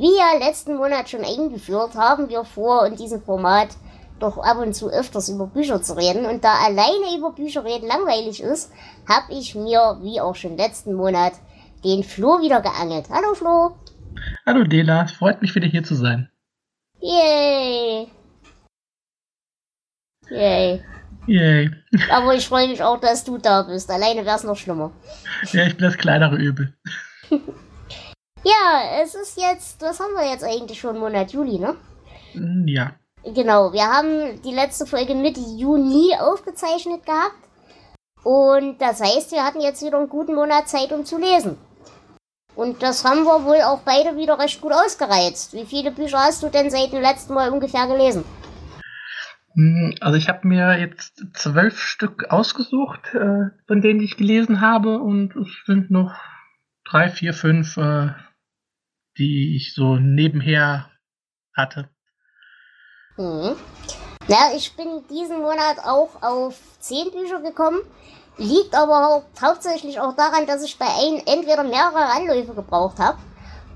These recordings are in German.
Wie ja letzten Monat schon eingeführt, haben wir vor, in diesem Format doch ab und zu öfters über Bücher zu reden. Und da alleine über Bücher reden langweilig ist, habe ich mir, wie auch schon letzten Monat, den Flo wieder geangelt. Hallo Flo. Hallo Dela, freut mich wieder hier zu sein. Yay. Yay. Yay. Aber ich freue mich auch, dass du da bist. Alleine wäre es noch schlimmer. Ja, ich bin das kleinere Übel. ja, es ist jetzt, was haben wir jetzt eigentlich schon? Monat Juli, ne? Hm, ja. Genau, wir haben die letzte Folge Mitte Juni aufgezeichnet gehabt. Und das heißt, wir hatten jetzt wieder einen guten Monat Zeit, um zu lesen. Und das haben wir wohl auch beide wieder recht gut ausgereizt. Wie viele Bücher hast du denn seit dem letzten Mal ungefähr gelesen? Hm, also ich habe mir jetzt zwölf Stück ausgesucht, äh, von denen ich gelesen habe. Und es sind noch drei, vier, fünf, äh, die ich so nebenher hatte. Mhm. Ja, ich bin diesen Monat auch auf zehn Bücher gekommen. Liegt aber hau hauptsächlich auch daran, dass ich bei einem entweder mehrere Anläufe gebraucht habe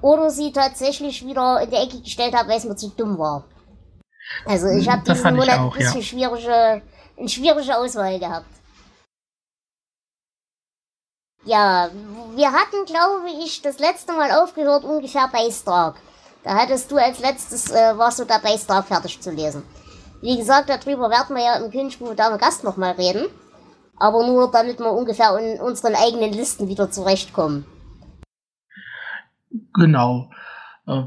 oder sie tatsächlich wieder in die Ecke gestellt habe, weil es mir zu dumm war. Also ich habe diesen Monat auch, ein bisschen ja. schwierige, eine schwierige Auswahl gehabt. Ja, wir hatten, glaube ich, das letzte Mal aufgehört ungefähr bei Stark. Da hattest du als letztes, äh, warst du dabei, Star fertig zu lesen. Wie gesagt, darüber werden wir ja im Königsbuch Dame Gast nochmal reden. Aber nur, damit wir ungefähr in unseren eigenen Listen wieder zurechtkommen. Genau. Äh,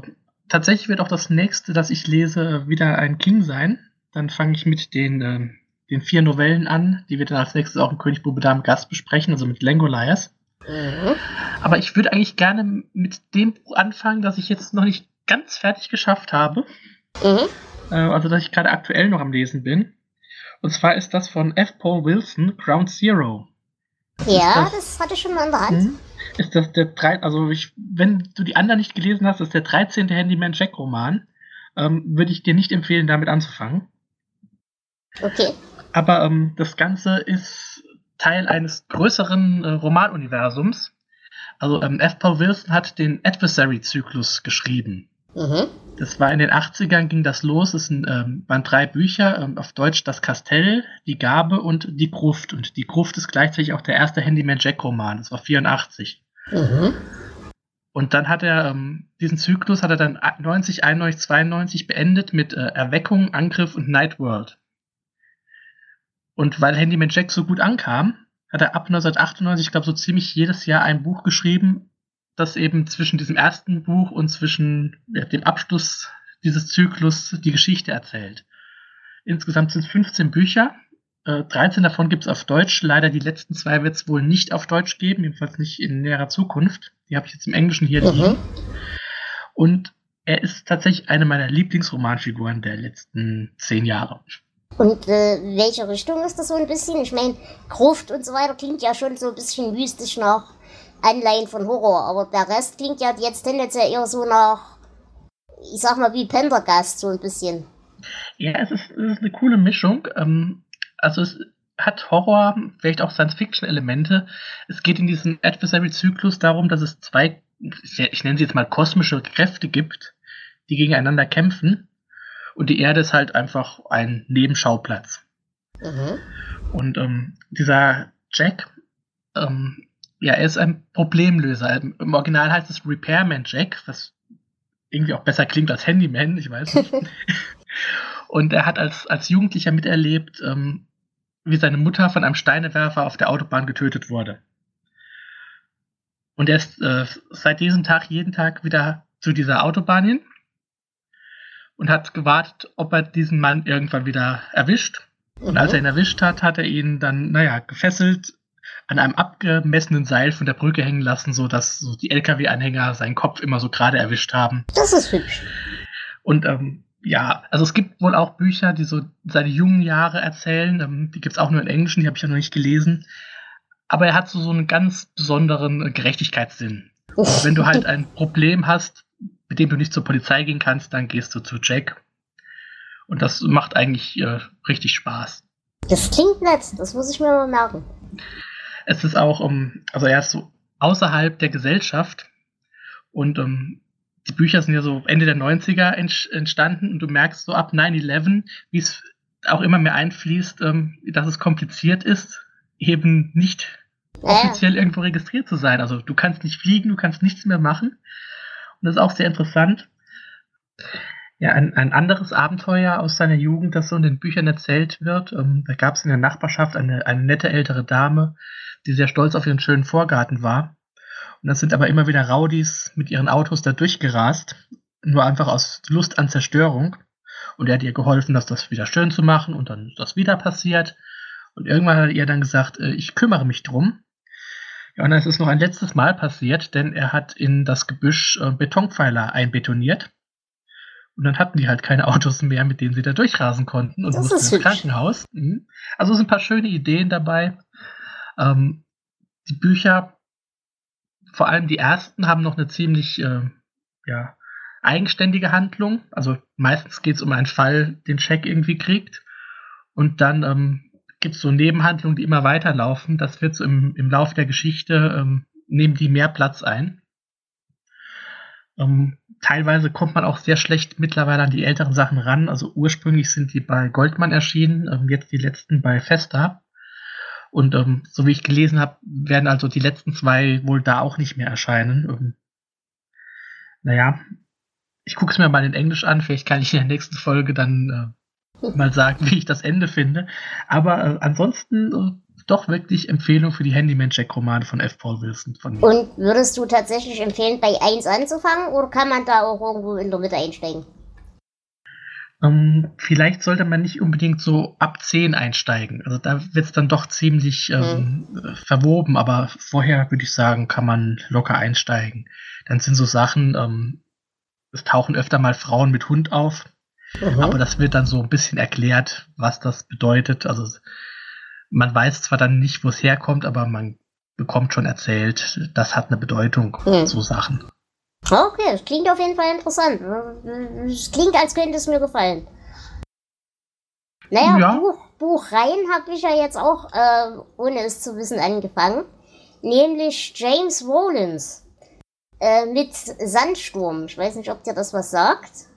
tatsächlich wird auch das nächste, das ich lese, wieder ein King sein. Dann fange ich mit den, äh, den vier Novellen an, die wir dann als nächstes auch im Königsbuch Dame Gast besprechen, also mit Langoliers. Mhm. Aber ich würde eigentlich gerne mit dem Buch anfangen, das ich jetzt noch nicht ganz fertig geschafft habe. Mhm. Äh, also, dass ich gerade aktuell noch am Lesen bin. Und zwar ist das von F. Paul Wilson, Ground Zero. Ja, das, das, hatte ich schon mal in der Hand. Mh, ist das der drei, also ich, wenn du die anderen nicht gelesen hast, ist der 13. Handyman Jack Roman. Ähm, würde ich dir nicht empfehlen, damit anzufangen. Okay. Aber ähm, das Ganze ist Teil eines größeren äh, Romanuniversums. Also ähm, F. Paul Wilson hat den Adversary-Zyklus geschrieben. Mhm. Das war in den 80ern ging das los. Es sind, ähm, waren drei Bücher, ähm, auf Deutsch Das Kastell, Die Gabe und Die Gruft. Und Die Gruft ist gleichzeitig auch der erste Handyman Jack Roman. Das war 84. Mhm. Und dann hat er ähm, diesen Zyklus hat er dann 90, 91, 92 beendet mit äh, Erweckung, Angriff und Night World. Und weil Handyman Jack so gut ankam, hat er ab 1998, ich glaube, so ziemlich jedes Jahr ein Buch geschrieben, das eben zwischen diesem ersten Buch und zwischen ja, dem Abschluss dieses Zyklus die Geschichte erzählt. Insgesamt sind es 15 Bücher. Äh, 13 davon gibt es auf Deutsch. Leider die letzten zwei wird es wohl nicht auf Deutsch geben, jedenfalls nicht in näherer Zukunft. Die habe ich jetzt im Englischen hier liegen. Mhm. Und er ist tatsächlich eine meiner Lieblingsromanfiguren der letzten zehn Jahre. Und äh, welche Richtung ist das so ein bisschen? Ich meine, Gruft und so weiter klingt ja schon so ein bisschen mystisch nach Anleihen von Horror, aber der Rest klingt ja jetzt tendenziell eher so nach, ich sag mal, wie Pendergast, so ein bisschen. Ja, es ist, es ist eine coole Mischung. Ähm, also es hat Horror, vielleicht auch Science-Fiction-Elemente. Es geht in diesem Adversary-Zyklus darum, dass es zwei, ich nenne sie jetzt mal kosmische Kräfte gibt, die gegeneinander kämpfen. Und die Erde ist halt einfach ein Nebenschauplatz. Mhm. Und ähm, dieser Jack ähm, ja, er ist ein Problemlöser. Im Original heißt es Repairman Jack, was irgendwie auch besser klingt als Handyman, ich weiß nicht. und er hat als, als Jugendlicher miterlebt, ähm, wie seine Mutter von einem Steinewerfer auf der Autobahn getötet wurde. Und er ist äh, seit diesem Tag jeden Tag wieder zu dieser Autobahn hin und hat gewartet, ob er diesen Mann irgendwann wieder erwischt. Und als er ihn erwischt hat, hat er ihn dann, naja, gefesselt an einem abgemessenen Seil von der Brücke hängen lassen, sodass so die LKW-Anhänger seinen Kopf immer so gerade erwischt haben. Das ist hübsch. Und ähm, ja, also es gibt wohl auch Bücher, die so seine jungen Jahre erzählen. Ähm, die gibt es auch nur in Englischen, die habe ich ja noch nicht gelesen. Aber er hat so, so einen ganz besonderen Gerechtigkeitssinn. Also wenn du halt ein Problem hast, mit dem du nicht zur Polizei gehen kannst, dann gehst du zu Jack. Und das macht eigentlich äh, richtig Spaß. Das klingt nett, das muss ich mir mal merken. Es ist auch, um, ähm, also er ist so außerhalb der Gesellschaft und um, ähm, die Bücher sind ja so Ende der 90er entstanden und du merkst so ab 9-11, wie es auch immer mehr einfließt, ähm, dass es kompliziert ist, eben nicht offiziell irgendwo registriert zu sein. Also du kannst nicht fliegen, du kannst nichts mehr machen. Und das ist auch sehr interessant. Ja, ein, ein anderes Abenteuer aus seiner Jugend, das so in den Büchern erzählt wird. Ähm, da gab es in der Nachbarschaft eine, eine nette ältere Dame, die sehr stolz auf ihren schönen Vorgarten war. Und das sind aber immer wieder Rowdies mit ihren Autos da durchgerast, nur einfach aus Lust an Zerstörung. Und er hat ihr geholfen, das, das wieder schön zu machen und dann ist das wieder passiert. Und irgendwann hat er dann gesagt, äh, ich kümmere mich drum. Ja, und dann ist es noch ein letztes Mal passiert, denn er hat in das Gebüsch äh, Betonpfeiler einbetoniert. Und dann hatten die halt keine Autos mehr, mit denen sie da durchrasen konnten und das mussten ins Krankenhaus. Mhm. Also es sind ein paar schöne Ideen dabei. Ähm, die Bücher vor allem die ersten haben noch eine ziemlich äh, ja, eigenständige Handlung. Also meistens geht es um einen Fall, den Check irgendwie kriegt. Und dann ähm, gibt es so Nebenhandlungen, die immer weiterlaufen. Das wird so im, im Lauf der Geschichte, ähm, nehmen die mehr Platz ein. Ähm, teilweise kommt man auch sehr schlecht mittlerweile an die älteren Sachen ran. Also ursprünglich sind die bei Goldman erschienen, ähm, jetzt die letzten bei Festa. Und ähm, so wie ich gelesen habe, werden also die letzten zwei wohl da auch nicht mehr erscheinen. Ähm, naja, ich gucke es mir mal in Englisch an. Vielleicht kann ich in der nächsten Folge dann äh, mal sagen, wie ich das Ende finde. Aber äh, ansonsten äh, doch wirklich Empfehlung für die Handyman-Check-Romane von F. Paul Wilson. Von Und würdest du tatsächlich empfehlen, bei 1 anzufangen oder kann man da auch irgendwo in der Mitte einsteigen? Ähm, vielleicht sollte man nicht unbedingt so ab 10 einsteigen. Also da wird es dann doch ziemlich ähm, mhm. verwoben, aber vorher würde ich sagen, kann man locker einsteigen. Dann sind so Sachen, ähm, es tauchen öfter mal Frauen mit Hund auf, mhm. aber das wird dann so ein bisschen erklärt, was das bedeutet. Also man weiß zwar dann nicht, wo es herkommt, aber man bekommt schon erzählt, das hat eine Bedeutung, mhm. so Sachen. Okay, das klingt auf jeden Fall interessant. Es klingt, als könnte es mir gefallen. Naja, ja. Buch, Buchreihen habe ich ja jetzt auch, äh, ohne es zu wissen, angefangen. Nämlich James Rollins äh, mit Sandsturm. Ich weiß nicht, ob dir das was sagt.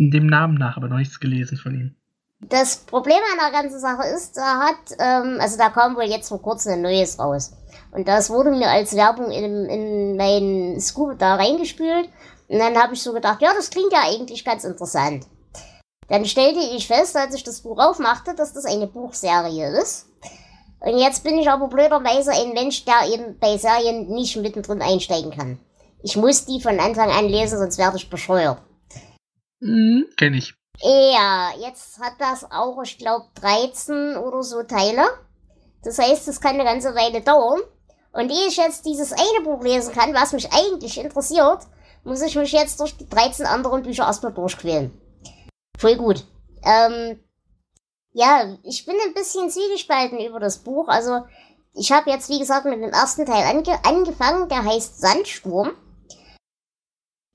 Dem Namen nach, aber noch nichts gelesen von ihm. Das Problem an der ganzen Sache ist, da hat, ähm, also da kam wohl jetzt vor kurzem ein neues raus. Und das wurde mir als Werbung in, in meinen Scoop da reingespült. Und dann habe ich so gedacht, ja, das klingt ja eigentlich ganz interessant. Dann stellte ich fest, als ich das Buch aufmachte, dass das eine Buchserie ist. Und jetzt bin ich aber blöderweise ein Mensch, der eben bei Serien nicht mittendrin einsteigen kann. Ich muss die von Anfang an lesen, sonst werde ich bescheuert. Mhm, kenn ich. Ja, jetzt hat das auch, ich glaube, 13 oder so Teile. Das heißt, es kann eine ganze Weile dauern. Und ehe ich jetzt dieses eine Buch lesen kann, was mich eigentlich interessiert, muss ich mich jetzt durch die 13 anderen Bücher erstmal durchquälen. Voll gut. Ähm, ja, ich bin ein bisschen zwiegespalten über das Buch. Also, ich habe jetzt, wie gesagt, mit dem ersten Teil ange angefangen, der heißt Sandsturm.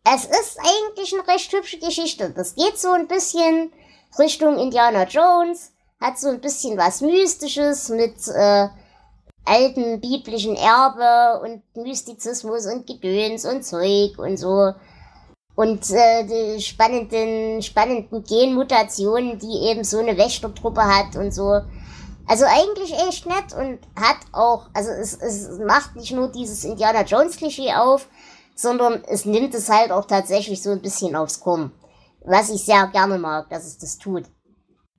Es ist eigentlich eine recht hübsche Geschichte. Das geht so ein bisschen Richtung Indiana Jones, hat so ein bisschen was Mystisches mit äh, alten biblischen Erbe und Mystizismus und Gedöns und Zeug und so. Und äh, die spannenden, spannenden Genmutationen, die eben so eine Wächtertruppe hat und so. Also eigentlich echt nett und hat auch, also es, es macht nicht nur dieses Indiana Jones Klischee auf, sondern es nimmt es halt auch tatsächlich so ein bisschen aufs Korn. Was ich sehr gerne mag, dass es das tut.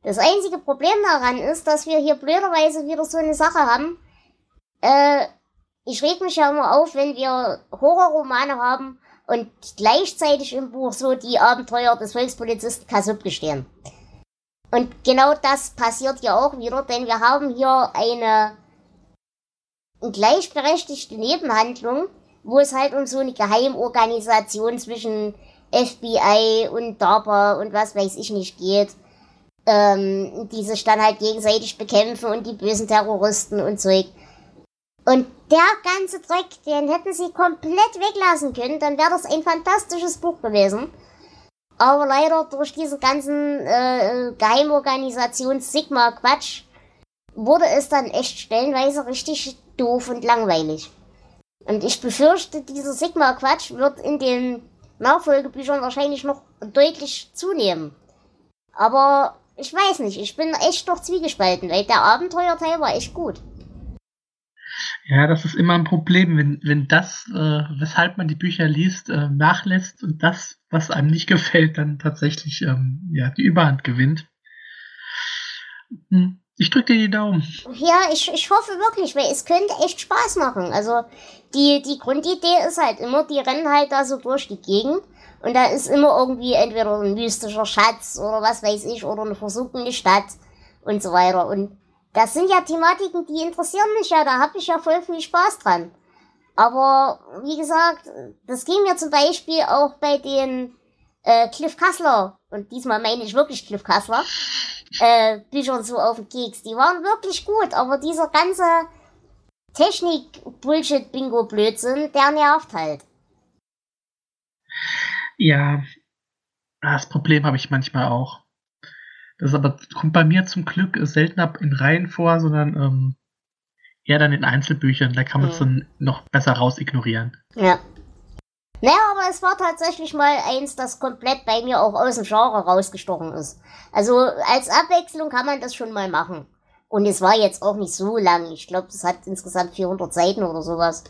Das einzige Problem daran ist, dass wir hier blöderweise wieder so eine Sache haben. Äh, ich reg mich ja immer auf, wenn wir Horrorromane haben und gleichzeitig im Buch so die Abenteuer des Volkspolizisten Kasubke stehen. Und genau das passiert ja auch wieder, denn wir haben hier eine gleichberechtigte Nebenhandlung, wo es halt um so eine Geheimorganisation zwischen FBI und DARPA und was weiß ich nicht geht, ähm, die sich dann halt gegenseitig bekämpfen und die bösen Terroristen und Zeug. Und der ganze Dreck, den hätten sie komplett weglassen können, dann wäre das ein fantastisches Buch gewesen. Aber leider durch diesen ganzen äh, Geheimorganisations-Sigma-Quatsch wurde es dann echt stellenweise richtig doof und langweilig. Und ich befürchte, dieser Sigma-Quatsch wird in den Nachfolgebüchern wahrscheinlich noch deutlich zunehmen. Aber ich weiß nicht, ich bin echt doch zwiegespalten, weil der Abenteuerteil war echt gut. Ja, das ist immer ein Problem, wenn, wenn das, äh, weshalb man die Bücher liest, äh, nachlässt und das, was einem nicht gefällt, dann tatsächlich ähm, ja, die Überhand gewinnt. Hm. Ich drücke dir die Daumen. Ja, ich, ich hoffe wirklich, weil es könnte echt Spaß machen. Also die, die Grundidee ist halt immer, die rennen halt da so durch die Gegend und da ist immer irgendwie entweder ein mystischer Schatz oder was weiß ich oder eine versunkene Stadt und so weiter. Und das sind ja Thematiken, die interessieren mich ja, da habe ich ja voll viel Spaß dran. Aber wie gesagt, das ging mir zum Beispiel auch bei den äh, Cliff Kassler, und diesmal meine ich wirklich Cliff Kassler, äh, Büchern so auf den Keks. Die waren wirklich gut, aber dieser ganze Technik-Bullshit-Bingo-Blödsinn, der nervt halt. Ja, das Problem habe ich manchmal auch. Das aber kommt bei mir zum Glück seltener in Reihen vor, sondern ähm, eher dann in Einzelbüchern. Da kann man es mhm. dann noch besser raus ignorieren. Ja. Naja, aber es war tatsächlich mal eins, das komplett bei mir auch aus dem Genre rausgestochen ist. Also als Abwechslung kann man das schon mal machen. Und es war jetzt auch nicht so lang. Ich glaube, das hat insgesamt 400 Seiten oder sowas.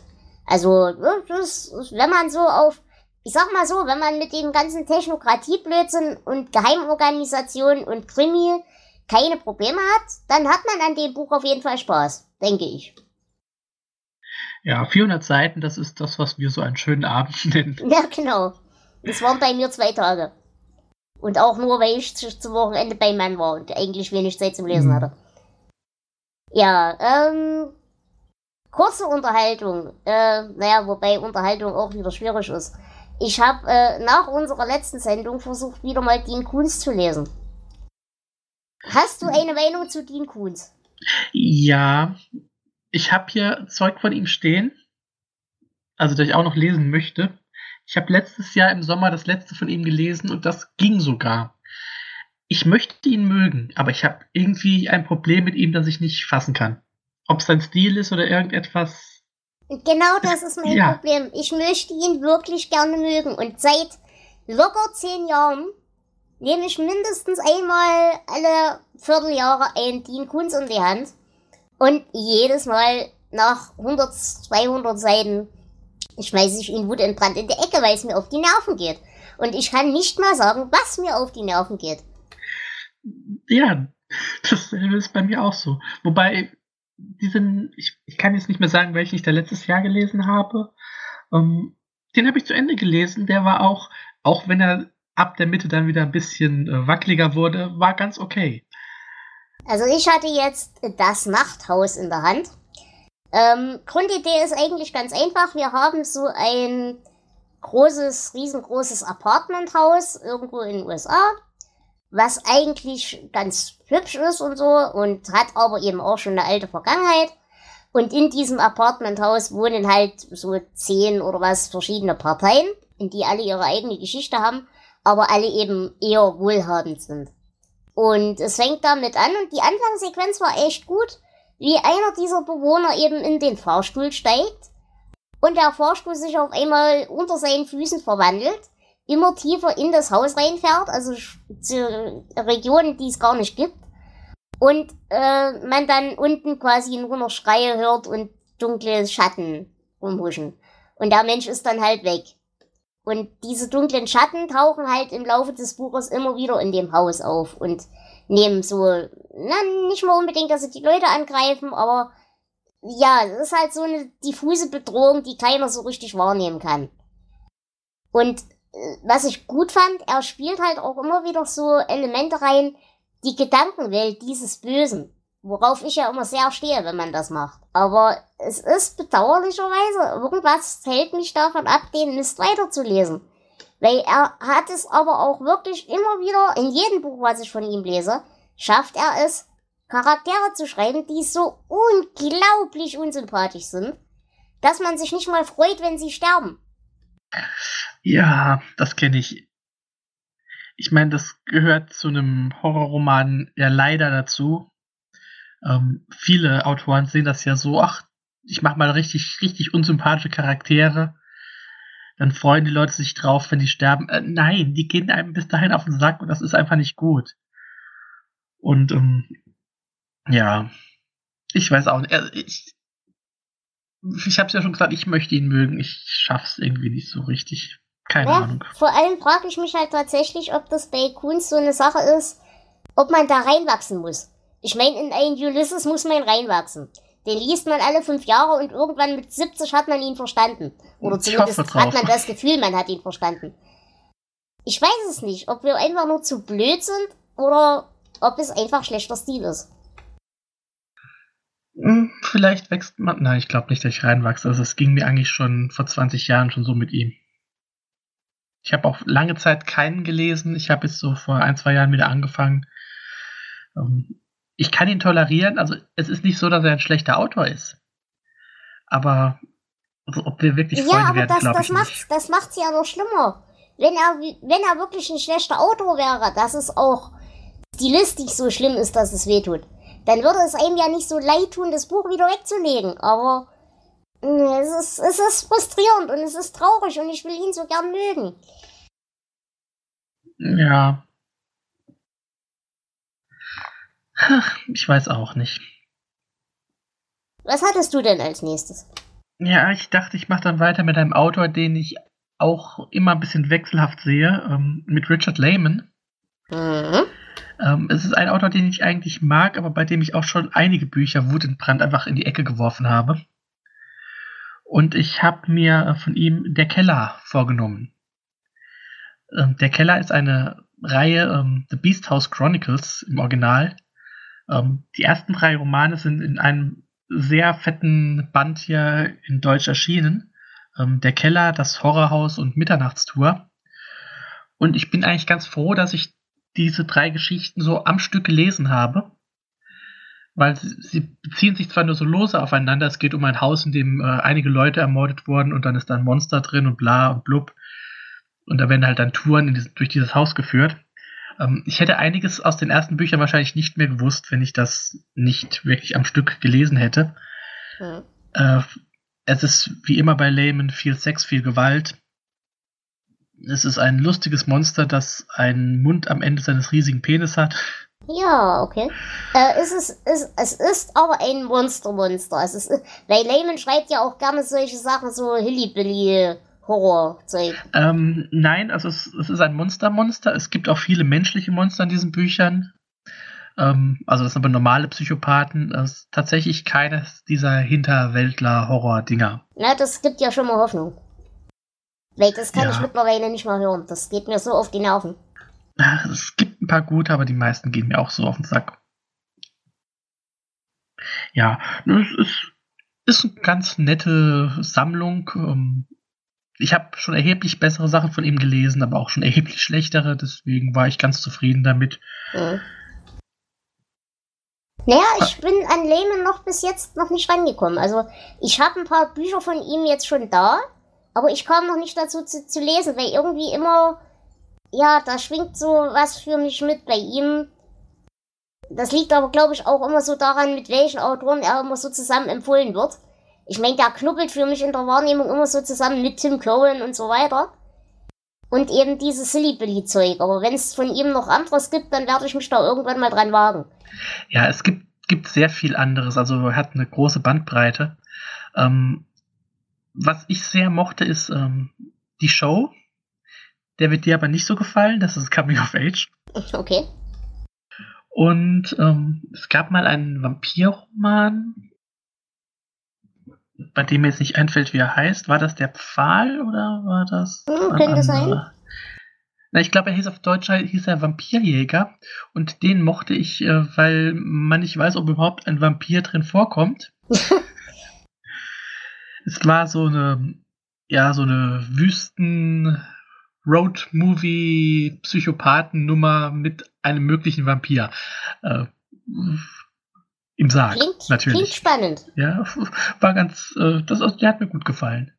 Also, das, wenn man so auf, ich sag mal so, wenn man mit dem ganzen Technokratieblödsinn und Geheimorganisation und Krimi keine Probleme hat, dann hat man an dem Buch auf jeden Fall Spaß, denke ich. Ja, 400 Seiten, das ist das, was wir so einen schönen Abend nennen. Ja, genau. Das waren bei mir zwei Tage. Und auch nur, weil ich zum Wochenende bei Mann war und eigentlich wenig Zeit zum Lesen mhm. hatte. Ja, ähm, kurze Unterhaltung. Äh, naja, wobei Unterhaltung auch wieder schwierig ist. Ich habe äh, nach unserer letzten Sendung versucht, wieder mal Dean Kuhns zu lesen. Hast du eine Meinung zu Dean Kuhns? Ja, ich habe hier Zeug von ihm stehen, also das ich auch noch lesen möchte. Ich habe letztes Jahr im Sommer das letzte von ihm gelesen und das ging sogar. Ich möchte ihn mögen, aber ich habe irgendwie ein Problem mit ihm, das ich nicht fassen kann. Ob es sein Stil ist oder irgendetwas. Genau das ist mein ja. Problem. Ich möchte ihn wirklich gerne mögen und seit locker zehn Jahren nehme ich mindestens einmal alle Vierteljahre einen Dean Kunz in die Hand und jedes Mal nach 100, 200 Seiten schmeiße ich ihn wutentbrannt in die Ecke, weil es mir auf die Nerven geht. Und ich kann nicht mal sagen, was mir auf die Nerven geht. Ja, dasselbe ist bei mir auch so. Wobei, diesen, ich, ich kann jetzt nicht mehr sagen, welchen ich da letztes Jahr gelesen habe. Ähm, den habe ich zu Ende gelesen. Der war auch, auch wenn er ab der Mitte dann wieder ein bisschen äh, wackeliger wurde, war ganz okay. Also ich hatte jetzt das Nachthaus in der Hand. Ähm, Grundidee ist eigentlich ganz einfach. Wir haben so ein großes, riesengroßes Apartmenthaus irgendwo in den USA, was eigentlich ganz hübsch ist und so und hat aber eben auch schon eine alte Vergangenheit. Und in diesem Apartmenthaus wohnen halt so zehn oder was verschiedene Parteien, in die alle ihre eigene Geschichte haben, aber alle eben eher wohlhabend sind. Und es fängt damit an und die Anfangssequenz war echt gut, wie einer dieser Bewohner eben in den Fahrstuhl steigt und der Fahrstuhl sich auf einmal unter seinen Füßen verwandelt, immer tiefer in das Haus reinfährt, also zu Regionen, die es gar nicht gibt. Und äh, man dann unten quasi nur noch Schreie hört und dunkle Schatten rumhuschen. Und der Mensch ist dann halt weg. Und diese dunklen Schatten tauchen halt im Laufe des Buches immer wieder in dem Haus auf und nehmen so, na, nicht mal unbedingt, dass sie die Leute angreifen, aber ja, es ist halt so eine diffuse Bedrohung, die keiner so richtig wahrnehmen kann. Und äh, was ich gut fand, er spielt halt auch immer wieder so Elemente rein, die Gedankenwelt dieses Bösen, Worauf ich ja immer sehr stehe, wenn man das macht. Aber es ist bedauerlicherweise, irgendwas hält mich davon ab, den Mist weiterzulesen. Weil er hat es aber auch wirklich immer wieder, in jedem Buch, was ich von ihm lese, schafft er es, Charaktere zu schreiben, die so unglaublich unsympathisch sind, dass man sich nicht mal freut, wenn sie sterben. Ja, das kenne ich. Ich meine, das gehört zu einem Horrorroman ja leider dazu. Ähm, viele Autoren sehen das ja so, ach, ich mache mal richtig, richtig unsympathische Charaktere. Dann freuen die Leute sich drauf, wenn die sterben. Äh, nein, die gehen einem bis dahin auf den Sack und das ist einfach nicht gut. Und ähm, ja, ich weiß auch nicht. Also ich ich habe es ja schon gesagt, ich möchte ihn mögen. Ich schaff's irgendwie nicht so richtig. Keine ja, Ahnung. Vor allem frage ich mich halt tatsächlich, ob das bei Kunst so eine Sache ist, ob man da reinwachsen muss. Ich meine, in einen Ulysses muss man reinwachsen. Den liest man alle fünf Jahre und irgendwann mit 70 hat man ihn verstanden. Oder zumindest hat man das Gefühl, man hat ihn verstanden. Ich weiß es nicht, ob wir einfach nur zu blöd sind oder ob es einfach schlechter Stil ist. Hm, vielleicht wächst man. Nein, ich glaube nicht, dass ich reinwachse. Also es ging mir eigentlich schon vor 20 Jahren schon so mit ihm. Ich habe auch lange Zeit keinen gelesen. Ich habe jetzt so vor ein, zwei Jahren wieder angefangen. Ähm, ich kann ihn tolerieren. Also es ist nicht so, dass er ein schlechter Autor ist. Aber also, ob wir wirklich Freunde ja, werden, glaube ich macht's, nicht. Das macht es ja noch schlimmer. Wenn er, wenn er wirklich ein schlechter Autor wäre, dass es auch stilistisch so schlimm ist, dass es wehtut dann würde es einem ja nicht so leid tun, das Buch wieder wegzulegen. Aber mm, es ist, es ist frustrierend und es ist traurig und ich will ihn so gern mögen. Ja. Ich weiß auch nicht. Was hattest du denn als nächstes? Ja, ich dachte, ich mache dann weiter mit einem Autor, den ich auch immer ein bisschen wechselhaft sehe, ähm, mit Richard Lehman. Mhm. Ähm, es ist ein Autor, den ich eigentlich mag, aber bei dem ich auch schon einige Bücher Wut und Brand einfach in die Ecke geworfen habe. Und ich habe mir von ihm Der Keller vorgenommen. Ähm, Der Keller ist eine Reihe, ähm, The Beast House Chronicles im Original. Ähm, die ersten drei Romane sind in einem sehr fetten Band hier in Deutsch erschienen. Ähm, Der Keller, das Horrorhaus und Mitternachtstour. Und ich bin eigentlich ganz froh, dass ich diese drei Geschichten so am Stück gelesen habe. Weil sie, sie beziehen sich zwar nur so lose aufeinander, es geht um ein Haus, in dem äh, einige Leute ermordet wurden und dann ist da ein Monster drin und bla und blub. Und da werden halt dann Touren dieses, durch dieses Haus geführt. Ähm, ich hätte einiges aus den ersten Büchern wahrscheinlich nicht mehr gewusst, wenn ich das nicht wirklich am Stück gelesen hätte. Mhm. Äh, es ist wie immer bei Layman viel Sex, viel Gewalt. Es ist ein lustiges Monster, das einen Mund am Ende seines riesigen Penis hat. Ja, okay. Äh, es, ist, es, es ist aber ein Monster-Monster. Es ist, weil Layman schreibt ja auch gerne solche Sachen, so Hillybilly. Horror-Zeug. Ähm, nein, also es, es ist ein Monster-Monster. Es gibt auch viele menschliche Monster in diesen Büchern. Ähm, also das sind aber normale Psychopathen. Das ist tatsächlich keines dieser Hinterwäldler-Horror-Dinger. Na, das gibt ja schon mal Hoffnung. Weil das kann ja. ich mittlerweile nicht mehr hören. Das geht mir so auf die Nerven. Es gibt ein paar gute, aber die meisten gehen mir auch so auf den Sack. Ja, es ist, ist eine ganz nette Sammlung. Ich habe schon erheblich bessere Sachen von ihm gelesen, aber auch schon erheblich schlechtere. Deswegen war ich ganz zufrieden damit. Mhm. Naja, ich bin an Lehman noch bis jetzt noch nicht rangekommen. Also ich habe ein paar Bücher von ihm jetzt schon da. Aber ich kam noch nicht dazu zu, zu lesen, weil irgendwie immer, ja, da schwingt so was für mich mit bei ihm. Das liegt aber, glaube ich, auch immer so daran, mit welchen Autoren er immer so zusammen empfohlen wird. Ich meine, der knubbelt für mich in der Wahrnehmung immer so zusammen mit Tim Cohen und so weiter. Und eben dieses Silly Billy Zeug. Aber wenn es von ihm noch anderes gibt, dann werde ich mich da irgendwann mal dran wagen. Ja, es gibt, gibt sehr viel anderes. Also er hat eine große Bandbreite. Ähm, was ich sehr mochte, ist ähm, die Show. Der wird dir aber nicht so gefallen. Das ist Coming of Age. Okay. Und ähm, es gab mal einen Vampirroman, bei dem mir jetzt nicht einfällt, wie er heißt. War das der Pfahl oder war das? Hm, könnte sein. Na, ich glaube, er hieß auf Deutsch hieß er Vampirjäger und den mochte ich, äh, weil man nicht weiß, ob überhaupt ein Vampir drin vorkommt. es war so eine, ja, so eine Wüsten Road-Movie Psychopathen-Nummer mit einem möglichen Vampir. Äh, Im Sarg, klingt, natürlich. Klingt spannend. Ja, war ganz, äh, das, der hat mir gut gefallen.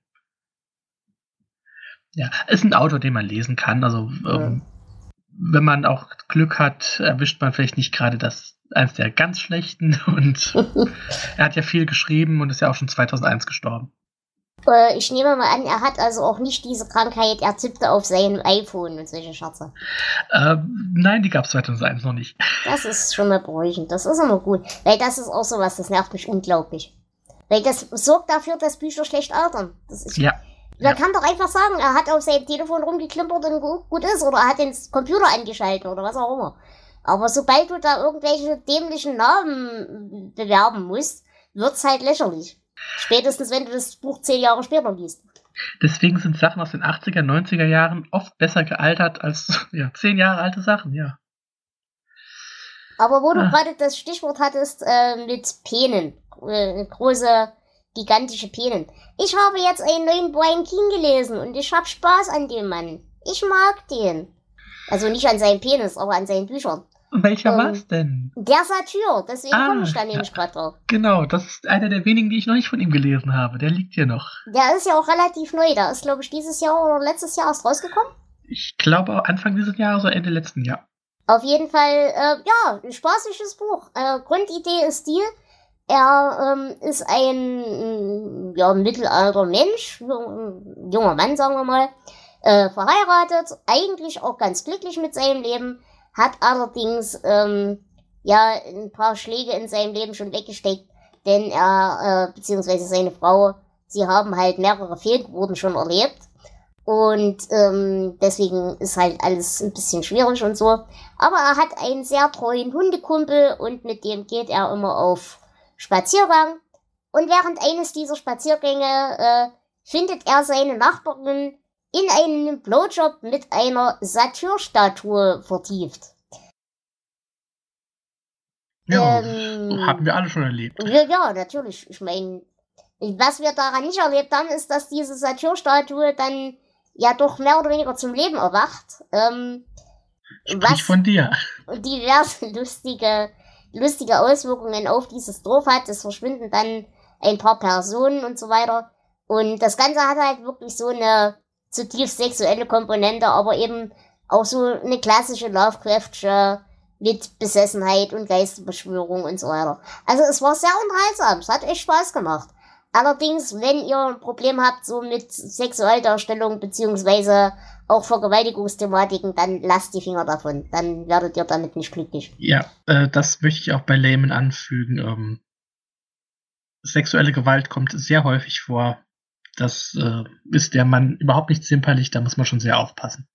Ja, ist ein Autor, den man lesen kann. Also, ja. ähm, wenn man auch Glück hat, erwischt man vielleicht nicht gerade das eins der ganz schlechten. Und er hat ja viel geschrieben und ist ja auch schon 2001 gestorben. Äh, ich nehme mal an, er hat also auch nicht diese Krankheit, er tippte auf sein iPhone und solche Scherze. Äh, nein, die gab es 2001 noch nicht. Das ist schon mal beruhigend, das ist immer gut. Weil das ist auch sowas, das nervt mich unglaublich. Weil das sorgt dafür, dass Bücher schlecht altern. Das ist, ja. Man ja. kann doch einfach sagen, er hat auf seinem Telefon rumgeklimpert und gut ist, oder er hat den Computer angeschaltet oder was auch immer. Aber sobald du da irgendwelche dämlichen Namen bewerben musst, wird's halt lächerlich. Spätestens, wenn du das Buch zehn Jahre später liest. Deswegen sind Sachen aus den 80er, 90er Jahren oft besser gealtert als ja, zehn Jahre alte Sachen, ja. Aber wo ah. du gerade das Stichwort hattest äh, mit Penen, äh, große gigantische Penen. Ich habe jetzt einen neuen Brian King gelesen und ich habe Spaß an dem Mann. Ich mag den. Also nicht an seinem Penis, aber an seinen Büchern. Welcher ähm, war's denn? Der Satyr, deswegen ah, komme ich da nämlich gerade drauf. Genau, das ist einer der wenigen, die ich noch nicht von ihm gelesen habe. Der liegt hier noch. Der ist ja auch relativ neu. Der ist, glaube ich, dieses Jahr oder letztes Jahr erst rausgekommen. Ich glaube Anfang dieses Jahres oder Ende letzten Jahr. Auf jeden Fall, äh, ja, ein spaßiges Buch. Äh, Grundidee ist die, er ähm, ist ein ja, mittelalter Mensch, junger Mann, sagen wir mal, äh, verheiratet, eigentlich auch ganz glücklich mit seinem Leben, hat allerdings ähm, ja ein paar Schläge in seinem Leben schon weggesteckt, denn er, äh, beziehungsweise seine Frau, sie haben halt mehrere Fehlgeburten schon erlebt. Und ähm, deswegen ist halt alles ein bisschen schwierig und so. Aber er hat einen sehr treuen Hundekumpel und mit dem geht er immer auf Spaziergang und während eines dieser Spaziergänge äh, findet er seine Nachbarin in einen Blowjob mit einer Satyrstatue vertieft. Ja, ähm, haben wir alle schon erlebt. Ja, ja natürlich. Ich meine, was wir daran nicht erlebt haben, ist, dass diese Satyrstatue dann ja doch mehr oder weniger zum Leben erwacht. Ähm, Sprich von dir. diverse lustige lustige Auswirkungen auf dieses Dorf hat. Es verschwinden dann ein paar Personen und so weiter. Und das Ganze hat halt wirklich so eine zutiefst sexuelle Komponente, aber eben auch so eine klassische Lovecraftsche mit Besessenheit und Geisterbeschwörung und so weiter. Also es war sehr unterhaltsam, es hat echt Spaß gemacht. Allerdings, wenn ihr ein Problem habt so mit Sexualdarstellung beziehungsweise auch Vergewaltigungsthematiken, dann lasst die Finger davon. Dann werdet ihr damit nicht glücklich. Ja, äh, das möchte ich auch bei Layman anfügen. Ähm, sexuelle Gewalt kommt sehr häufig vor. Das äh, ist der Mann überhaupt nicht zimperlich, da muss man schon sehr aufpassen.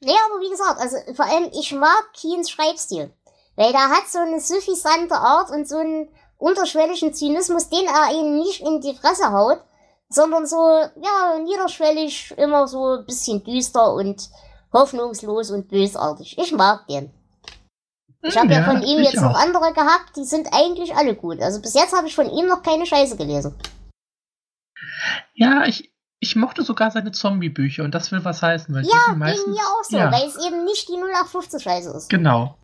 Nee, aber wie gesagt, also vor allem, ich mag Keens Schreibstil. Weil der hat so eine suffisante Art und so einen unterschwelligen Zynismus, den er ihnen nicht in die Fresse haut, sondern so, ja, niederschwellig, immer so ein bisschen düster und hoffnungslos und bösartig. Ich mag den. Ich habe ja, ja, von ihm jetzt auch. noch andere gehabt, die sind eigentlich alle gut. Also bis jetzt habe ich von ihm noch keine Scheiße gelesen. Ja, ich, ich mochte sogar seine Zombie-Bücher und das will was heißen. Weil ja, meistens, mir auch so, ja. weil es eben nicht die 0815 Scheiße ist. Genau.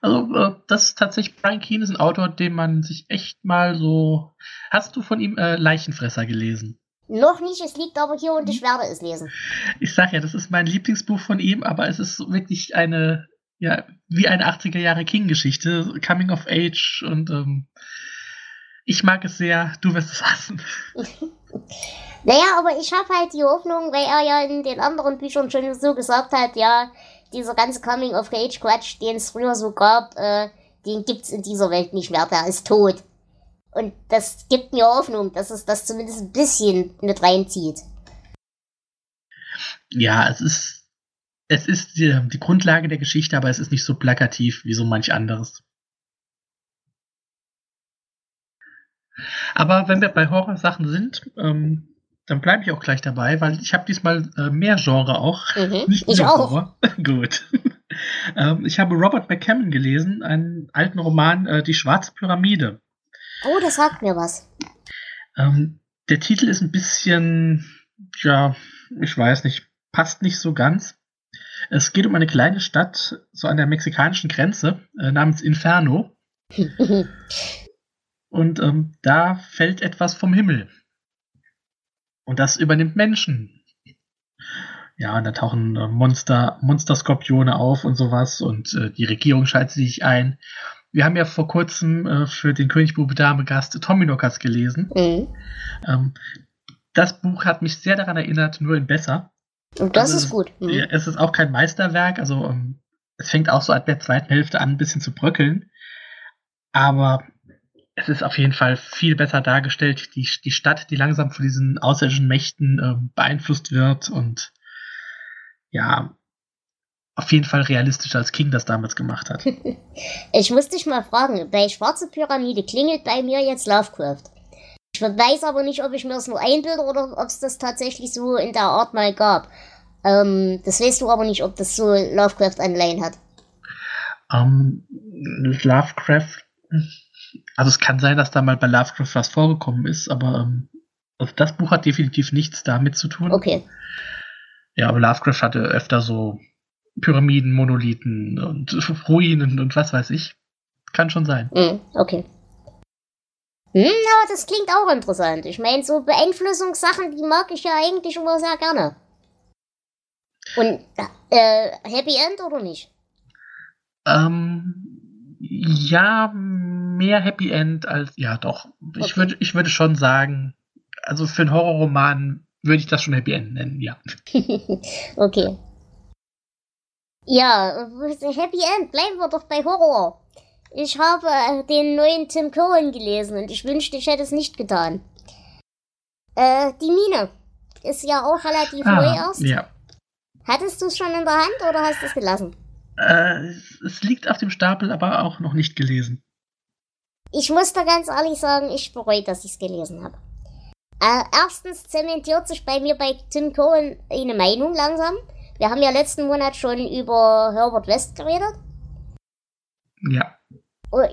Also, äh, das ist tatsächlich, Brian Keane ist ein Autor, den man sich echt mal so. Hast du von ihm äh, Leichenfresser gelesen? Noch nicht, es liegt aber hier und ich werde es lesen. Ich sag ja, das ist mein Lieblingsbuch von ihm, aber es ist wirklich eine, ja, wie eine 80er Jahre King-Geschichte, Coming of Age und ähm, ich mag es sehr, du wirst es hassen. naja, aber ich habe halt die Hoffnung, weil er ja in den anderen Büchern schon so gesagt hat, ja, dieser ganze Coming of Age Quatsch, den es früher so gab, äh, den gibt's in dieser Welt nicht mehr, der ist tot. Und das gibt mir Hoffnung, dass es das zumindest ein bisschen mit reinzieht. Ja, es ist, es ist die, die Grundlage der Geschichte, aber es ist nicht so plakativ wie so manch anderes. Aber wenn wir bei Horrorsachen sind, ähm, dann bleibe ich auch gleich dabei, weil ich habe diesmal äh, mehr Genre auch. Mhm, Nicht ich auch. Horror. Gut. ähm, ich habe Robert McCammon gelesen, einen alten Roman, äh, Die Schwarze Pyramide. Oh, das sagt mir was. Ähm, der Titel ist ein bisschen, ja, ich weiß nicht, passt nicht so ganz. Es geht um eine kleine Stadt, so an der mexikanischen Grenze, äh, namens Inferno. Und ähm, da fällt etwas vom Himmel. Und das übernimmt Menschen. Ja, und da tauchen äh, Monster, Monsterskorpione auf und sowas und äh, die Regierung schaltet sich ein. Wir haben ja vor kurzem äh, für den König Dame Gast Tommy Nockers gelesen. Mhm. Ähm, das Buch hat mich sehr daran erinnert, nur in besser. Und das also ist gut. Mhm. Es ist auch kein Meisterwerk, also ähm, es fängt auch so ab der zweiten Hälfte an, ein bisschen zu bröckeln. Aber es ist auf jeden Fall viel besser dargestellt, die, die Stadt, die langsam von diesen außerirdischen Mächten äh, beeinflusst wird und ja, auf jeden Fall realistischer als King das damals gemacht hat. ich muss dich mal fragen, bei Schwarze Pyramide klingelt bei mir jetzt Lovecraft. Ich weiß aber nicht, ob ich mir das nur einbilde oder ob es das tatsächlich so in der Art mal gab. Ähm, das weißt du aber nicht, ob das so Lovecraft-Anleihen hat. Um, ähm, Lovecraft also es kann sein, dass da mal bei Lovecraft was vorgekommen ist, aber also das Buch hat definitiv nichts damit zu tun. Okay. Ja, aber Lovecraft hatte öfter so Pyramiden, Monolithen und Ruinen und was weiß ich. Kann schon sein. Mm, okay. Hm, aber das klingt auch interessant. Ich meine, so Beeinflussungssachen, die mag ich ja eigentlich immer sehr gerne. Und äh, Happy End oder nicht? Ähm, ja, mehr Happy End als, ja doch. Okay. Ich, würde, ich würde schon sagen, also für einen Horrorroman würde ich das schon Happy End nennen, ja. okay. Ja, Happy End, bleiben wir doch bei Horror. Ich habe den neuen Tim Cohen gelesen und ich wünschte, ich hätte es nicht getan. Äh, die Mine ist ja auch relativ ah, neu erst. Ja. Hattest du es schon in der Hand oder hast du es gelassen? Äh, es liegt auf dem Stapel, aber auch noch nicht gelesen. Ich muss da ganz ehrlich sagen, ich bereue, dass ich es gelesen habe. Äh, erstens zementiert sich bei mir bei Tim Cohen eine Meinung langsam. Wir haben ja letzten Monat schon über Herbert West geredet. Ja.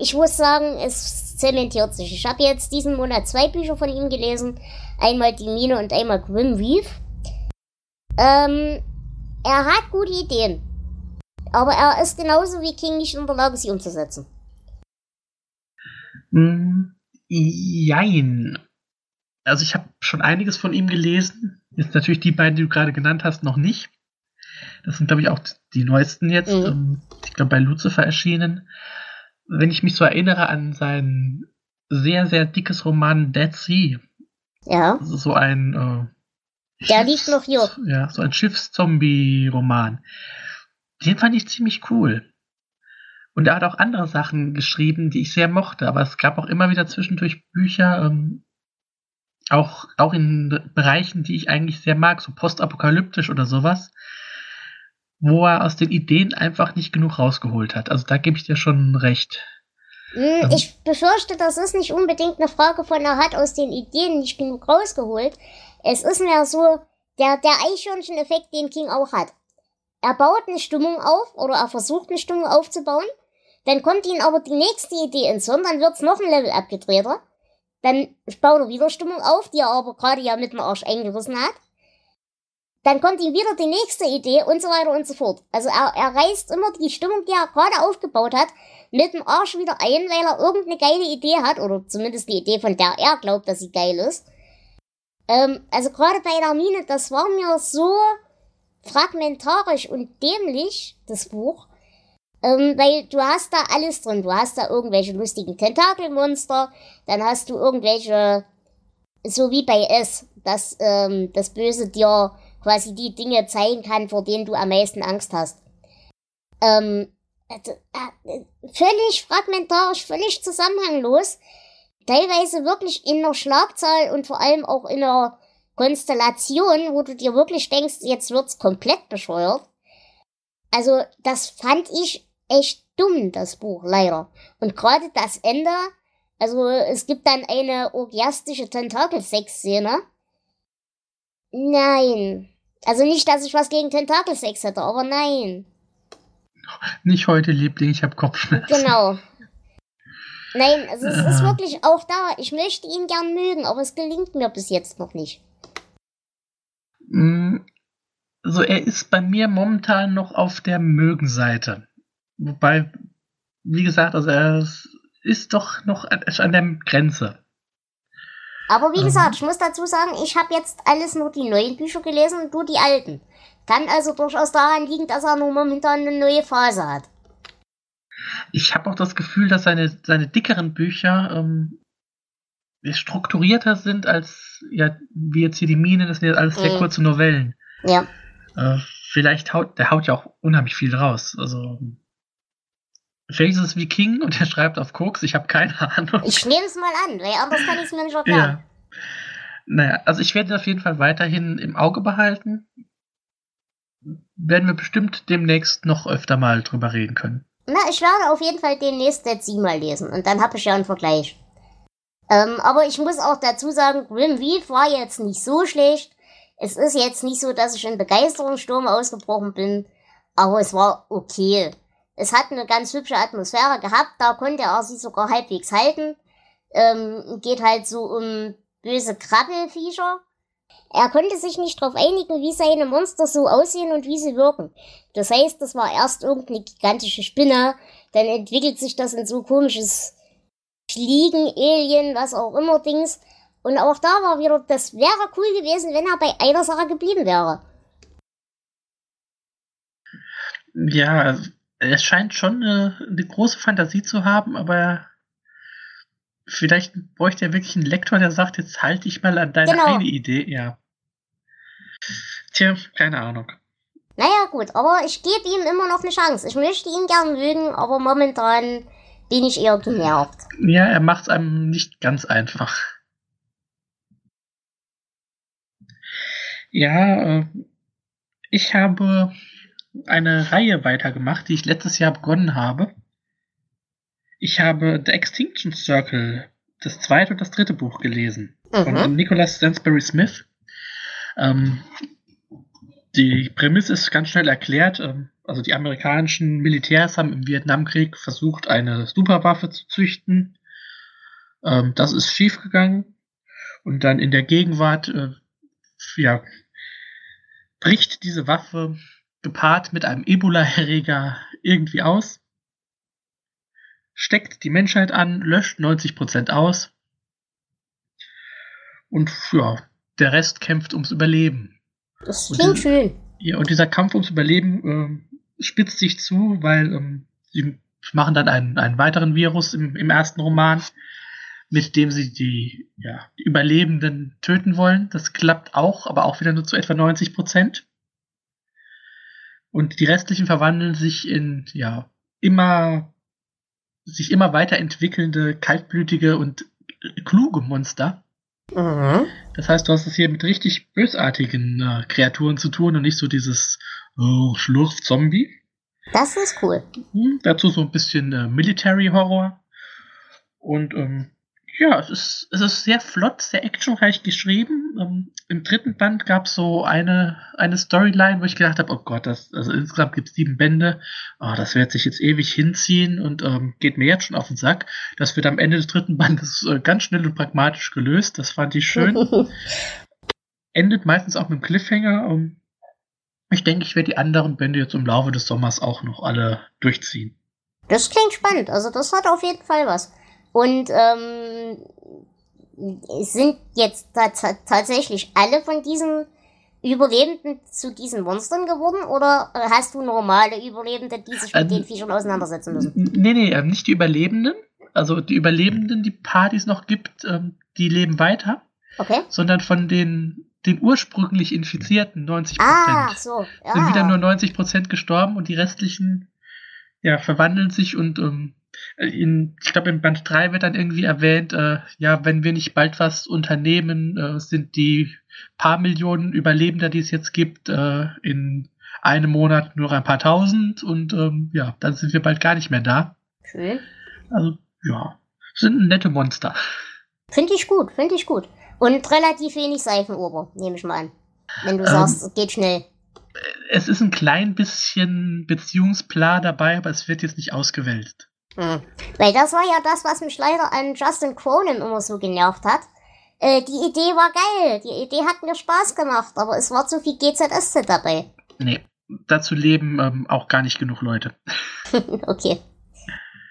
Ich muss sagen, es zementiert sich. Ich habe jetzt diesen Monat zwei Bücher von ihm gelesen. Einmal Die Mine und einmal Grim Reef. Ähm, er hat gute Ideen. Aber er ist genauso wie King nicht in der Lage, sie umzusetzen. Hm, jein. Also ich habe schon einiges von ihm gelesen. Jetzt natürlich die beiden, die du gerade genannt hast, noch nicht. Das sind, glaube ich, auch die neuesten jetzt. Mhm. Ähm, ich glaube, bei Lucifer erschienen. Wenn ich mich so erinnere an sein sehr, sehr dickes Roman Dead Sea. Ja. So ein. Äh, Der liegt noch hier. Ja, so ein Schiffszombie-Roman. Den fand ich ziemlich cool. Und er hat auch andere Sachen geschrieben, die ich sehr mochte, aber es gab auch immer wieder zwischendurch Bücher, ähm, auch, auch in Bereichen, die ich eigentlich sehr mag, so postapokalyptisch oder sowas, wo er aus den Ideen einfach nicht genug rausgeholt hat. Also da gebe ich dir schon recht. Hm, ich befürchte, das ist nicht unbedingt eine Frage von, er hat aus den Ideen nicht genug rausgeholt. Es ist mehr so der, der Eichhörnchen-Effekt, den King auch hat. Er baut eine Stimmung auf oder er versucht eine Stimmung aufzubauen dann kommt ihnen aber die nächste Idee ins Hirn, dann wird's noch ein Level abgedrehter. Dann baut er wieder Stimmung auf, die er aber gerade ja mit dem Arsch eingerissen hat. Dann kommt ihm wieder die nächste Idee und so weiter und so fort. Also er, er reißt immer die Stimmung, die er gerade aufgebaut hat, mit dem Arsch wieder ein, weil er irgendeine geile Idee hat, oder zumindest die Idee, von der er glaubt, dass sie geil ist. Ähm, also gerade bei der Mine, das war mir so fragmentarisch und dämlich, das Buch, ähm, weil du hast da alles drin. Du hast da irgendwelche lustigen Tentakelmonster, dann hast du irgendwelche, so wie bei S, dass ähm, das Böse dir quasi die Dinge zeigen kann, vor denen du am meisten Angst hast. Ähm, äh, äh, völlig fragmentarisch, völlig zusammenhanglos. Teilweise wirklich in einer Schlagzahl und vor allem auch in einer Konstellation, wo du dir wirklich denkst, jetzt wird's komplett bescheuert. Also, das fand ich echt dumm, das Buch, leider. Und gerade das Ende, also es gibt dann eine orgiastische Tentakelsex-Szene. Nein. Also nicht, dass ich was gegen Tentakelsex hätte, aber nein. Nicht heute, Liebling, ich habe Kopfschmerzen. Genau. Nein, also es ist wirklich auch da. Ich möchte ihn gern mögen, aber es gelingt mir bis jetzt noch nicht. Also er ist bei mir momentan noch auf der Mögen-Seite. Wobei, wie gesagt, also er ist doch noch an der Grenze. Aber wie gesagt, ich muss dazu sagen, ich habe jetzt alles nur die neuen Bücher gelesen und du die alten. Kann also durchaus daran liegen, dass er nur momentan eine neue Phase hat. Ich habe auch das Gefühl, dass seine, seine dickeren Bücher ähm, strukturierter sind als, ja, wie jetzt hier die Mine, das sind jetzt alles sehr mhm. kurze Novellen. Ja. Äh, vielleicht haut, der haut ja auch unheimlich viel raus. Also, es wie King und er schreibt auf Koks, ich habe keine Ahnung. Ich nehme es mal an, weil anders kann ich es mir nicht erklären. Ja. Naja, also ich werde auf jeden Fall weiterhin im Auge behalten. Werden wir bestimmt demnächst noch öfter mal drüber reden können. Na, ich werde auf jeden Fall demnächst Dead Sea mal lesen und dann habe ich ja einen Vergleich. Ähm, aber ich muss auch dazu sagen, Grim Reef war jetzt nicht so schlecht. Es ist jetzt nicht so, dass ich in Begeisterungssturm ausgebrochen bin, aber es war okay. Es hat eine ganz hübsche Atmosphäre gehabt, da konnte er sie sogar halbwegs halten. Ähm, geht halt so um böse Krabbelfiecher. Er konnte sich nicht darauf einigen, wie seine Monster so aussehen und wie sie wirken. Das heißt, das war erst irgendeine gigantische Spinne, dann entwickelt sich das in so komisches Fliegen, Alien, was auch immer Dings. Und auch da war wieder, das wäre cool gewesen, wenn er bei einer Sache geblieben wäre. Ja, er scheint schon eine, eine große Fantasie zu haben, aber vielleicht bräuchte er wirklich einen Lektor, der sagt, jetzt halte ich mal an deine genau. eine Idee. Ja. Tja, keine Ahnung. Naja, gut, aber ich gebe ihm immer noch eine Chance. Ich möchte ihn gern mögen, aber momentan bin ich eher genervt. Ja, er macht es einem nicht ganz einfach. Ja, äh, ich habe eine Reihe weitergemacht, die ich letztes Jahr begonnen habe. Ich habe The Extinction Circle, das zweite und das dritte Buch gelesen. Mhm. Von Nicholas Stansbury Smith. Ähm, die Prämisse ist ganz schnell erklärt. Ähm, also die amerikanischen Militärs haben im Vietnamkrieg versucht, eine Superwaffe zu züchten. Ähm, das ist schiefgegangen. Und dann in der Gegenwart, äh, ja, bricht diese Waffe gepaart mit einem Ebola-Erreger irgendwie aus, steckt die Menschheit an, löscht 90% aus und ja, der Rest kämpft ums Überleben. Das klingt schön. Ja, und dieser Kampf ums Überleben äh, spitzt sich zu, weil ähm, sie machen dann einen, einen weiteren Virus im, im ersten Roman, mit dem sie die, ja, die Überlebenden töten wollen. Das klappt auch, aber auch wieder nur zu etwa 90 Prozent. Und die restlichen verwandeln sich in, ja, immer, sich immer weiterentwickelnde, kaltblütige und kluge Monster. Mhm. Das heißt, du hast es hier mit richtig bösartigen äh, Kreaturen zu tun und nicht so dieses oh, Schlurf-Zombie. Das ist cool. Mhm, dazu so ein bisschen äh, Military-Horror. Und ähm, ja, es ist, es ist sehr flott, sehr actionreich geschrieben. Ähm, Im dritten Band gab es so eine, eine Storyline, wo ich gedacht habe, oh Gott, das, also insgesamt gibt es sieben Bände. Oh, das wird sich jetzt ewig hinziehen und ähm, geht mir jetzt schon auf den Sack. Das wird am Ende des dritten Bandes äh, ganz schnell und pragmatisch gelöst. Das fand ich schön. Endet meistens auch mit einem Cliffhanger. Um, ähm, ich denke, ich werde die anderen Bände jetzt im Laufe des Sommers auch noch alle durchziehen. Das klingt spannend. Also das hat auf jeden Fall was. Und ähm, sind jetzt tatsächlich alle von diesen Überlebenden zu diesen Monstern geworden oder hast du normale Überlebende, die sich mit ähm, den Viechern auseinandersetzen müssen? Nee, nee, ähm, nicht die Überlebenden. Also die Überlebenden, die paar, die es noch gibt, ähm, die leben weiter. Okay. Sondern von den, den ursprünglich Infizierten 90 Ah, so. Ja. Sind wieder nur 90% gestorben und die restlichen ja, verwandeln sich und ähm, in, ich glaube, in Band 3 wird dann irgendwie erwähnt, äh, ja, wenn wir nicht bald was unternehmen, äh, sind die paar Millionen Überlebender, die es jetzt gibt, äh, in einem Monat nur ein paar tausend und ähm, ja, dann sind wir bald gar nicht mehr da. Schön. Also, ja, sind nette Monster. Finde ich gut, finde ich gut. Und relativ wenig Seifenober, nehme ich mal an. Wenn du sagst, ähm, es geht schnell. Es ist ein klein bisschen Beziehungsplan dabei, aber es wird jetzt nicht ausgewälzt. Hm. Weil das war ja das, was mich leider an Justin Cronin immer so genervt hat. Äh, die Idee war geil, die Idee hat mir Spaß gemacht, aber es war zu viel GZSZ dabei. Nee, dazu leben ähm, auch gar nicht genug Leute. okay.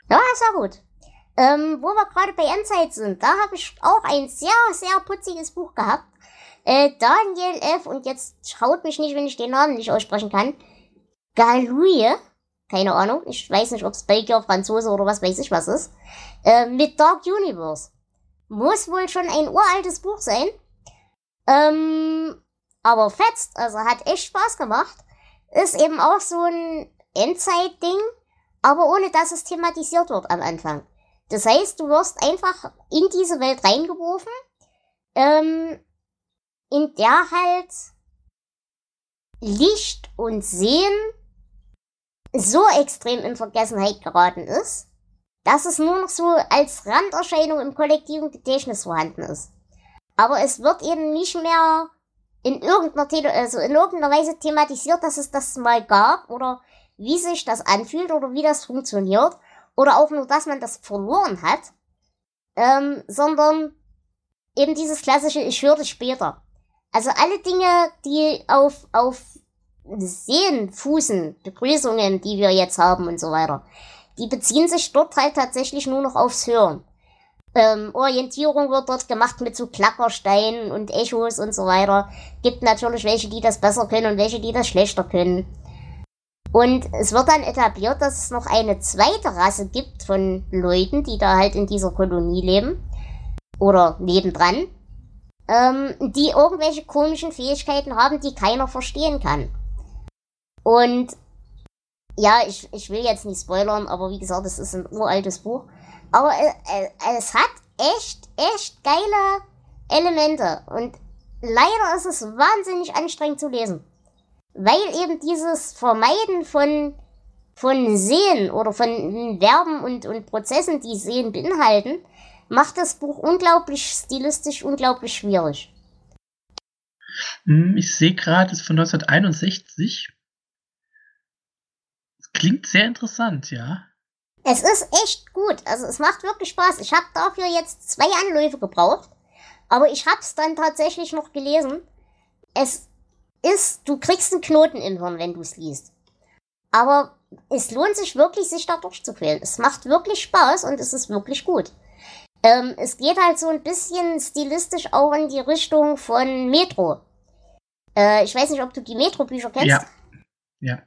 Ja, ist ja gut. Ähm, wo wir gerade bei Endzeit sind, da habe ich auch ein sehr, sehr putziges Buch gehabt. Äh, Daniel F. und jetzt schaut mich nicht, wenn ich den Namen nicht aussprechen kann. Galouille keine Ahnung. Ich weiß nicht, ob Belgier, Franzose oder was weiß ich was ist. Äh, mit Dark Universe. Muss wohl schon ein uraltes Buch sein. Ähm, aber fetzt, also hat echt Spaß gemacht. Ist eben auch so ein Endzeit-Ding, aber ohne dass es thematisiert wird am Anfang. Das heißt, du wirst einfach in diese Welt reingeworfen, ähm, in der halt Licht und Sehen so extrem in Vergessenheit geraten ist, dass es nur noch so als Randerscheinung im kollektiven Gedächtnis vorhanden ist. Aber es wird eben nicht mehr in irgendeiner, also in irgendeiner Weise thematisiert, dass es das mal gab oder wie sich das anfühlt oder wie das funktioniert oder auch nur, dass man das verloren hat, ähm, sondern eben dieses klassische Ich höre später. Also alle Dinge, die auf, auf Sehen fußen, Begrüßungen, die wir jetzt haben und so weiter, die beziehen sich dort halt tatsächlich nur noch aufs Hören. Ähm, Orientierung wird dort gemacht mit so Klackersteinen und Echos und so weiter. Gibt natürlich welche, die das besser können und welche, die das schlechter können. Und es wird dann etabliert, dass es noch eine zweite Rasse gibt von Leuten, die da halt in dieser Kolonie leben. Oder nebendran. Ähm, die irgendwelche komischen Fähigkeiten haben, die keiner verstehen kann. Und ja, ich, ich will jetzt nicht spoilern, aber wie gesagt, es ist ein uraltes Buch. Aber es hat echt, echt geile Elemente. Und leider ist es wahnsinnig anstrengend zu lesen. Weil eben dieses Vermeiden von, von Sehen oder von Verben und, und Prozessen, die Sehen beinhalten, macht das Buch unglaublich stilistisch, unglaublich schwierig. Hm, ich sehe gerade, es ist von 1961. Klingt sehr interessant, ja. Es ist echt gut. Also es macht wirklich Spaß. Ich habe dafür jetzt zwei Anläufe gebraucht. Aber ich habe es dann tatsächlich noch gelesen. Es ist, du kriegst einen Knoten im Hirn, wenn du es liest. Aber es lohnt sich wirklich, sich da durchzuquälen. Es macht wirklich Spaß und es ist wirklich gut. Ähm, es geht halt so ein bisschen stilistisch auch in die Richtung von Metro. Äh, ich weiß nicht, ob du die Metro-Bücher kennst. Ja. Ja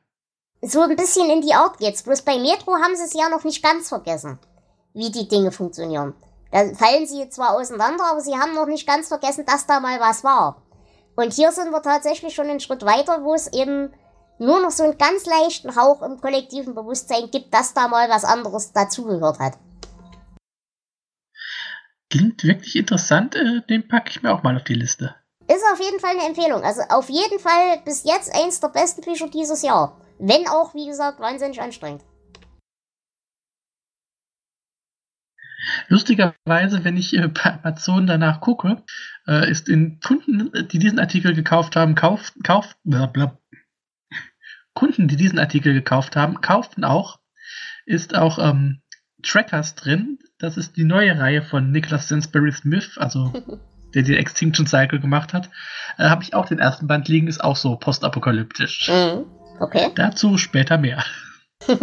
so ein bisschen in die Art geht's. Bloß bei Metro haben sie es ja noch nicht ganz vergessen, wie die Dinge funktionieren. Da fallen sie zwar auseinander, aber sie haben noch nicht ganz vergessen, dass da mal was war. Und hier sind wir tatsächlich schon einen Schritt weiter, wo es eben nur noch so einen ganz leichten Hauch im kollektiven Bewusstsein gibt, dass da mal was anderes dazugehört hat. Klingt wirklich interessant, äh, den packe ich mir auch mal auf die Liste. Ist auf jeden Fall eine Empfehlung. Also auf jeden Fall bis jetzt eins der besten Bücher dieses Jahr. Wenn auch, wie gesagt, wahnsinnig anstrengend. Lustigerweise, wenn ich äh, bei Amazon danach gucke, äh, ist in Kunden, die diesen Artikel gekauft haben, kauf, kauf, blablabla. Kunden, die diesen Artikel gekauft haben, kauften auch, ist auch ähm, Trackers drin. Das ist die neue Reihe von Nicholas Sainsbury Smith, also der die Extinction Cycle gemacht hat. Äh, Habe ich auch den ersten Band liegen, ist auch so postapokalyptisch. Mhm. Okay. Dazu später mehr. Nein,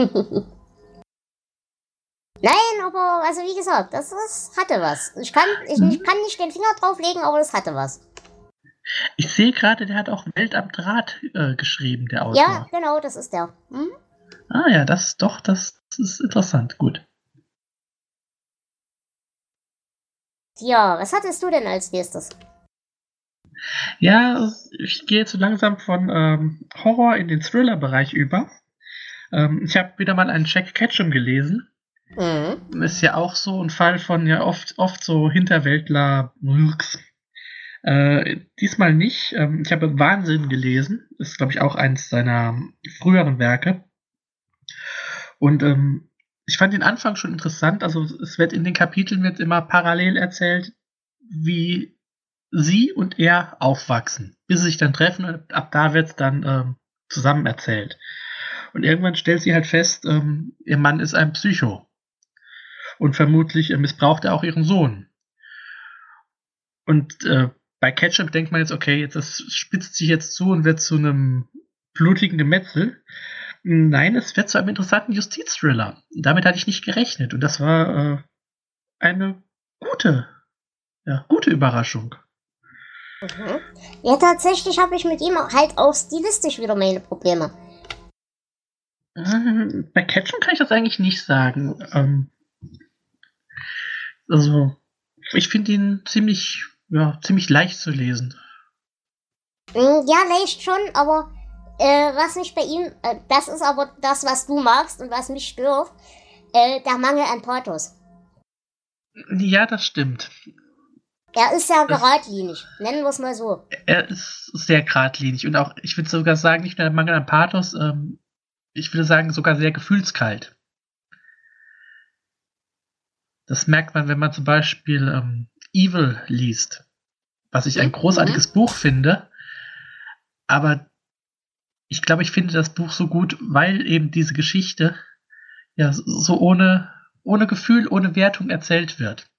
aber also wie gesagt, das, das hatte was. Ich kann, ich, mhm. ich kann nicht den Finger drauflegen, aber das hatte was. Ich sehe gerade, der hat auch Welt am Draht äh, geschrieben, der Autor. Ja, genau, das ist der. Hm? Ah ja, das ist doch, das, das ist interessant, gut. Ja, was hattest du denn als nächstes? Ja, ich gehe jetzt so langsam von ähm, Horror in den Thriller-Bereich über. Ähm, ich habe wieder mal einen Jack Ketchum gelesen. Mhm. Ist ja auch so ein Fall von ja oft, oft so Hinterwäldler. Äh, diesmal nicht. Ähm, ich habe Wahnsinn gelesen. Ist, glaube ich, auch eines seiner früheren Werke. Und ähm, ich fand den Anfang schon interessant. Also es wird in den Kapiteln wird immer parallel erzählt, wie sie und er aufwachsen, bis sie sich dann treffen und ab da wird es dann ähm, zusammen erzählt. Und irgendwann stellt sie halt fest, ähm, ihr Mann ist ein Psycho. Und vermutlich äh, missbraucht er auch ihren Sohn. Und äh, bei Ketchup denkt man jetzt, okay, jetzt das spitzt sich jetzt zu und wird zu einem blutigen Gemetzel. Nein, es wird zu einem interessanten Justizthriller. Damit hatte ich nicht gerechnet. Und das war äh, eine gute, ja, gute Überraschung. Mhm. Ja, tatsächlich habe ich mit ihm halt auch stilistisch wieder meine Probleme. Ähm, bei Ketchum kann ich das eigentlich nicht sagen. Ähm, also, ich finde ihn ziemlich, ja, ziemlich leicht zu lesen. Mm, ja, leicht schon, aber äh, was mich bei ihm, äh, das ist aber das, was du magst und was mich stört, äh, der Mangel an Pathos. Ja, das stimmt. Er ist sehr geradlinig, nennen wir es mal so. Er ist sehr geradlinig und auch, ich würde sogar sagen, nicht nur der Mangel an Pathos, ähm, ich würde sagen, sogar sehr gefühlskalt. Das merkt man, wenn man zum Beispiel ähm, Evil liest, was ich ein mhm. großartiges mhm. Buch finde. Aber ich glaube, ich finde das Buch so gut, weil eben diese Geschichte ja so ohne, ohne Gefühl, ohne Wertung erzählt wird.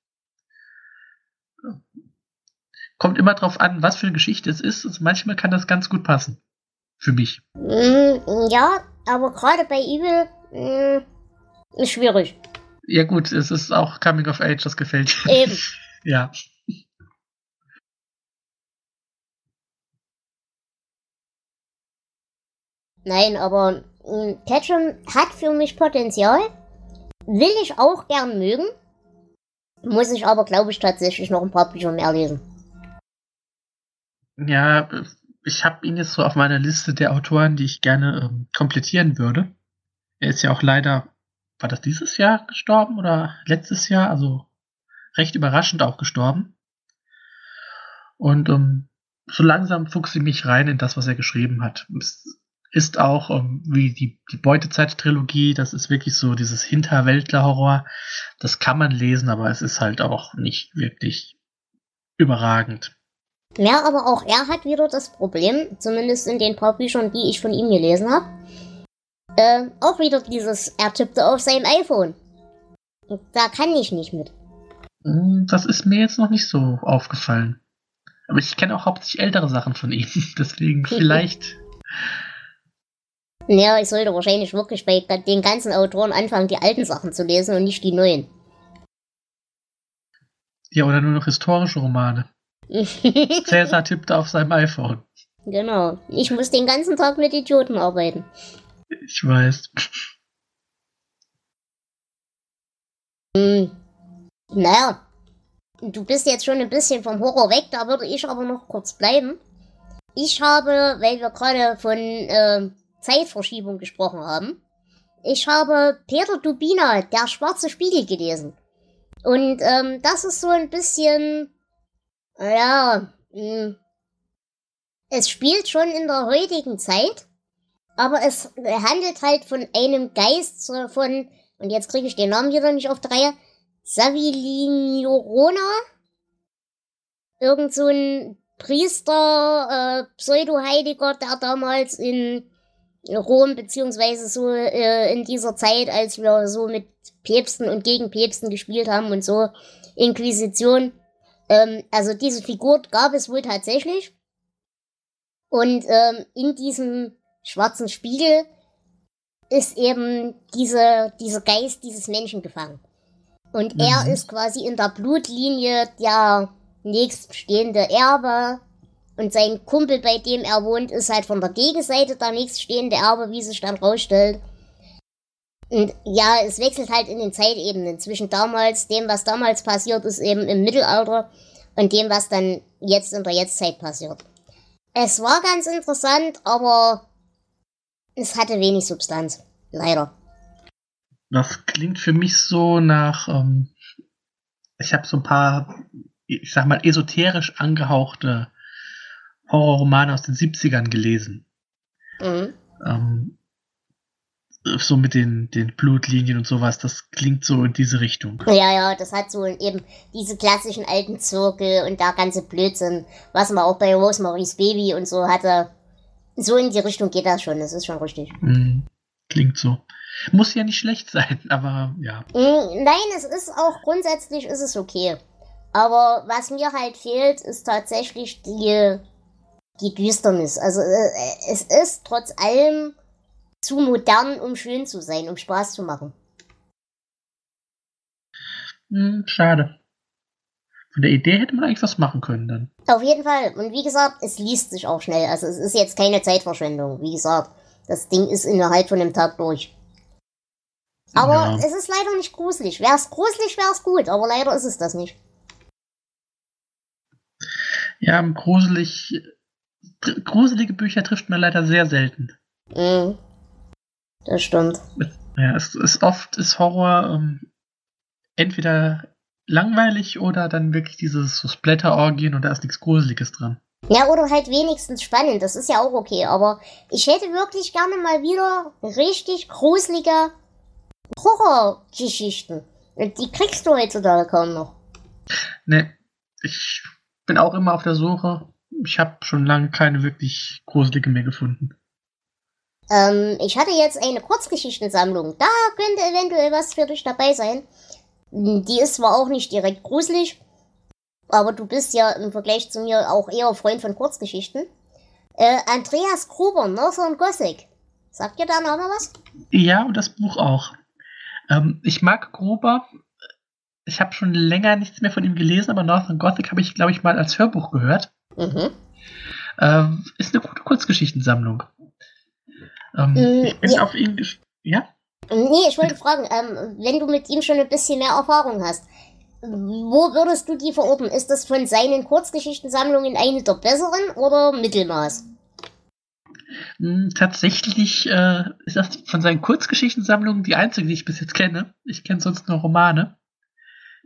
Kommt immer drauf an, was für eine Geschichte es ist. Also manchmal kann das ganz gut passen. Für mich. Mm, ja, aber gerade bei Evil mm, ist schwierig. Ja gut, es ist auch Coming of Age, das gefällt. Eben. ja. Nein, aber mm, Ketchum hat für mich Potenzial. Will ich auch gern mögen. Muss ich aber, glaube ich, tatsächlich noch ein paar Bücher mehr lesen. Ja, ich habe ihn jetzt so auf meiner Liste der Autoren, die ich gerne ähm, komplettieren würde. Er ist ja auch leider, war das dieses Jahr gestorben oder letztes Jahr? Also recht überraschend auch gestorben. Und ähm, so langsam fuchse ich mich rein in das, was er geschrieben hat. Ist auch ähm, wie die, die Beutezeit-Trilogie, das ist wirklich so dieses Hinterwäldler-Horror. Das kann man lesen, aber es ist halt auch nicht wirklich überragend. Ja, aber auch er hat wieder das Problem, zumindest in den paar Büchern, die ich von ihm gelesen habe. Äh, auch wieder dieses, er tippte auf seinem iPhone. Da kann ich nicht mit. Hm, das ist mir jetzt noch nicht so aufgefallen. Aber ich kenne auch hauptsächlich ältere Sachen von ihm, deswegen vielleicht. Ja, ich sollte wahrscheinlich wirklich bei den ganzen Autoren anfangen, die alten Sachen zu lesen und nicht die neuen. Ja, oder nur noch historische Romane. Cäsar tippte auf seinem iPhone. Genau. Ich muss den ganzen Tag mit Idioten arbeiten. Ich weiß. Hm. Naja. Du bist jetzt schon ein bisschen vom Horror weg, da würde ich aber noch kurz bleiben. Ich habe, weil wir gerade von äh, Zeitverschiebung gesprochen haben, ich habe Peter Dubina, der schwarze Spiegel gelesen. Und ähm, das ist so ein bisschen ja, mh. Hm. es spielt schon in der heutigen Zeit, aber es handelt halt von einem Geist von, und jetzt kriege ich den Namen wieder nicht auf drei, Saviliniorona? Irgend so ein Priester, äh, Pseudo-Heiliger, der damals in Rom, beziehungsweise so äh, in dieser Zeit, als wir so mit Päpsten und gegen Päpsten gespielt haben und so, Inquisition, ähm, also diese Figur gab es wohl tatsächlich. Und ähm, in diesem schwarzen Spiegel ist eben diese, dieser Geist dieses Menschen gefangen. Und mhm. er ist quasi in der Blutlinie der nächststehende Erbe. Und sein Kumpel, bei dem er wohnt, ist halt von der Gegenseite der nächststehende Erbe, wie sich dann rausstellt. Und ja, es wechselt halt in den Zeitebenen zwischen damals, dem, was damals passiert ist, eben im Mittelalter und dem, was dann jetzt in der Jetztzeit passiert. Es war ganz interessant, aber es hatte wenig Substanz. Leider. Das klingt für mich so nach, ähm, ich habe so ein paar, ich sag mal, esoterisch angehauchte Horrorromane aus den 70ern gelesen. Mhm. Ähm, so mit den, den Blutlinien und sowas, das klingt so in diese Richtung. Ja, ja, das hat so eben diese klassischen alten Zirkel und der ganze Blödsinn, was man auch bei Rosemary's Baby und so hatte. So in die Richtung geht das schon, das ist schon richtig. Mm, klingt so. Muss ja nicht schlecht sein, aber ja. Mm, nein, es ist auch grundsätzlich ist es okay. Aber was mir halt fehlt, ist tatsächlich die, die Düsternis. Also äh, es ist trotz allem zu modern, um schön zu sein, um Spaß zu machen. Hm, schade. Von der Idee hätte man eigentlich was machen können dann. Auf jeden Fall. Und wie gesagt, es liest sich auch schnell. Also es ist jetzt keine Zeitverschwendung. Wie gesagt, das Ding ist innerhalb von einem Tag durch. Aber ja. es ist leider nicht gruselig. Wäre es gruselig, wäre es gut. Aber leider ist es das nicht. Ja, gruselig, gruselige Bücher trifft man leider sehr selten. Mhm. Das stimmt. Ja, es ist oft ist Horror ähm, entweder langweilig oder dann wirklich dieses so Splatter-Orgien und da ist nichts Gruseliges dran. Ja, oder halt wenigstens spannend, das ist ja auch okay, aber ich hätte wirklich gerne mal wieder richtig gruselige Horrorgeschichten. Und die kriegst du heutzutage kaum noch. Ne, ich bin auch immer auf der Suche. Ich habe schon lange keine wirklich gruselige mehr gefunden. Ähm, ich hatte jetzt eine Kurzgeschichtensammlung. Da könnte eventuell was für dich dabei sein. Die ist zwar auch nicht direkt gruselig, aber du bist ja im Vergleich zu mir auch eher Freund von Kurzgeschichten. Äh, Andreas Gruber, Northern Gothic. Sagt dir da noch mal was? Ja, und das Buch auch. Ähm, ich mag Gruber. Ich habe schon länger nichts mehr von ihm gelesen, aber Northern Gothic habe ich, glaube ich, mal als Hörbuch gehört. Mhm. Ähm, ist eine gute Kurzgeschichtensammlung. Ähm, mm, ich bin ja. auf ihn. Ja? Nee, ich wollte fragen, ähm, wenn du mit ihm schon ein bisschen mehr Erfahrung hast, wo würdest du die verorten? Ist das von seinen Kurzgeschichtensammlungen eine der besseren oder Mittelmaß? Hm, tatsächlich äh, ist das von seinen Kurzgeschichtensammlungen die einzige, die ich bis jetzt kenne. Ich kenne sonst nur Romane.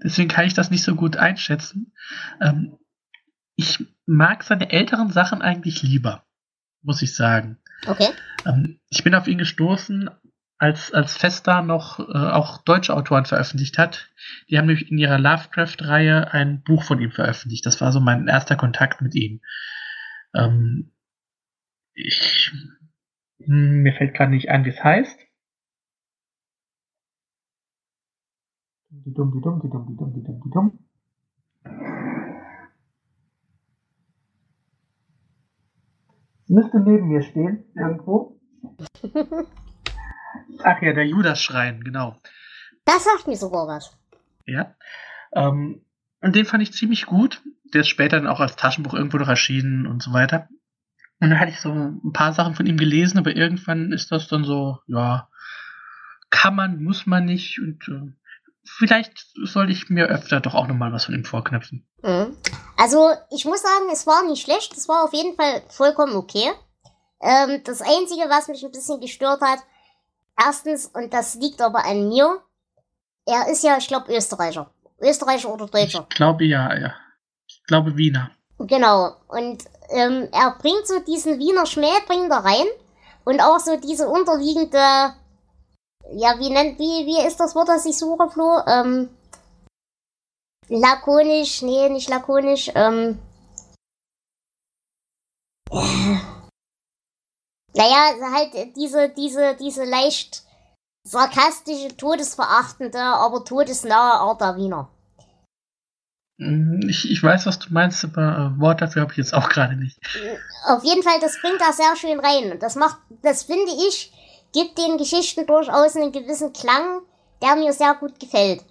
Deswegen kann ich das nicht so gut einschätzen. Ähm, ich mag seine älteren Sachen eigentlich lieber, muss ich sagen. Okay. Ähm, ich bin auf ihn gestoßen, als, als Festa noch äh, auch deutsche Autoren veröffentlicht hat. Die haben nämlich in ihrer Lovecraft-Reihe ein Buch von ihm veröffentlicht. Das war so mein erster Kontakt mit ihm. Ähm, ich, hm, mir fällt gerade nicht ein, wie es heißt. Die dumm, die dumm, die dumm, die dumm, die dumm, die dumm. Müsste neben mir stehen, irgendwo. Ach ja, der Judas-Schrein, genau. Das sagt mir sogar was. Ja. Ähm, und den fand ich ziemlich gut. Der ist später dann auch als Taschenbuch irgendwo noch erschienen und so weiter. Und dann hatte ich so ein paar Sachen von ihm gelesen, aber irgendwann ist das dann so, ja, kann man, muss man nicht. Und äh, vielleicht sollte ich mir öfter doch auch nochmal was von ihm vorknöpfen. Mhm. Also, ich muss sagen, es war nicht schlecht. Es war auf jeden Fall vollkommen okay. Ähm, das Einzige, was mich ein bisschen gestört hat, erstens, und das liegt aber an mir, er ist ja, ich glaube, Österreicher. Österreicher oder Deutscher? Ich glaube ja, ja. Ich glaube Wiener. Genau. Und ähm, er bringt so diesen Wiener Schmäh, bringt er rein. Und auch so diese unterliegende, ja, wie nennt, wie, wie ist das Wort, das ich suche, Flo? Ähm, lakonisch, nee, nicht lakonisch, ähm, naja, halt diese, diese, diese leicht sarkastische, todesverachtende, aber todesnahe Art der Wiener. Mhm, ich, ich weiß, was du meinst, aber äh, Wort dafür habe ich jetzt auch gerade nicht. Auf jeden Fall, das bringt da sehr schön rein. Und das macht, das finde ich, gibt den Geschichten durchaus einen gewissen Klang, der mir sehr gut gefällt.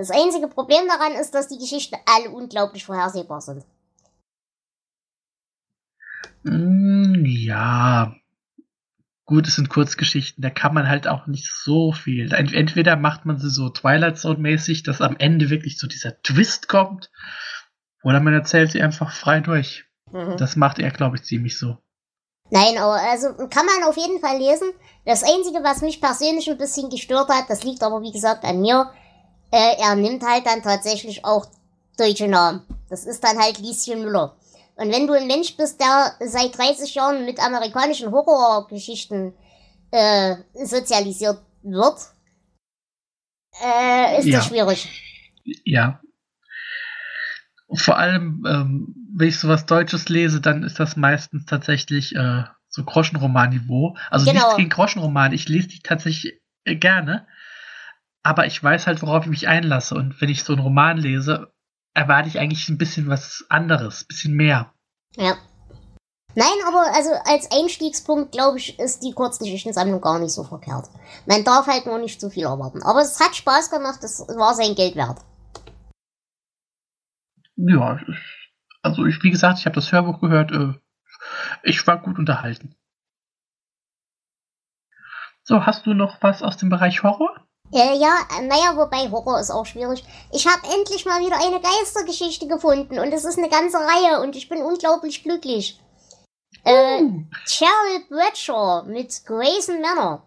Das einzige Problem daran ist, dass die Geschichten alle unglaublich vorhersehbar sind. Mm, ja. Gut, es sind Kurzgeschichten, da kann man halt auch nicht so viel. Entweder macht man sie so Twilight Zone-mäßig, dass am Ende wirklich so dieser Twist kommt, oder man erzählt sie einfach frei durch. Mhm. Das macht er, glaube ich, ziemlich so. Nein, aber also kann man auf jeden Fall lesen. Das Einzige, was mich persönlich ein bisschen gestört hat, das liegt aber wie gesagt an mir, äh, er nimmt halt dann tatsächlich auch deutsche Namen. Das ist dann halt Lieschen Müller. Und wenn du ein Mensch bist, der seit 30 Jahren mit amerikanischen Horrorgeschichten äh, sozialisiert wird, äh, ist ja. das schwierig. Ja. Vor allem, ähm, wenn ich sowas Deutsches lese, dann ist das meistens tatsächlich äh, so Groschenroman-Niveau. Also genau. nichts gegen Groschenroman, ich lese die tatsächlich äh, gerne, aber ich weiß halt, worauf ich mich einlasse. Und wenn ich so einen Roman lese, erwarte ich eigentlich ein bisschen was anderes, ein bisschen mehr. Ja. Nein, aber also als Einstiegspunkt, glaube ich, ist die Kurzgeschichtensammlung gar nicht so verkehrt. Man darf halt nur nicht zu viel erwarten. Aber es hat Spaß gemacht, es war sein Geld wert. Ja, also ich, wie gesagt, ich habe das Hörbuch gehört, äh, ich war gut unterhalten. So, hast du noch was aus dem Bereich Horror? Äh, ja, naja, wobei Horror ist auch schwierig. Ich habe endlich mal wieder eine Geistergeschichte gefunden und es ist eine ganze Reihe und ich bin unglaublich glücklich. Äh, Cheryl Bradshaw mit Grayson Manor.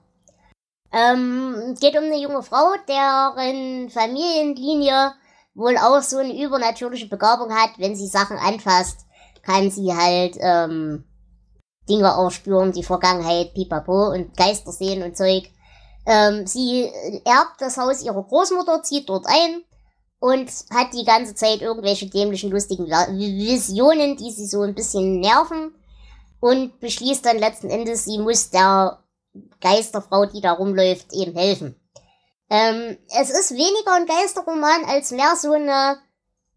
Ähm, geht um eine junge Frau, deren Familienlinie wohl auch so eine übernatürliche Begabung hat. Wenn sie Sachen anfasst, kann sie halt ähm, Dinge aufspüren, die Vergangenheit, pipapo und Geister sehen und Zeug. Ähm, sie erbt das Haus ihrer Großmutter, zieht dort ein und hat die ganze Zeit irgendwelche dämlichen, lustigen Visionen, die sie so ein bisschen nerven und beschließt dann letzten Endes, sie muss der Geisterfrau, die da rumläuft, eben helfen. Ähm, es ist weniger ein Geisterroman als mehr so eine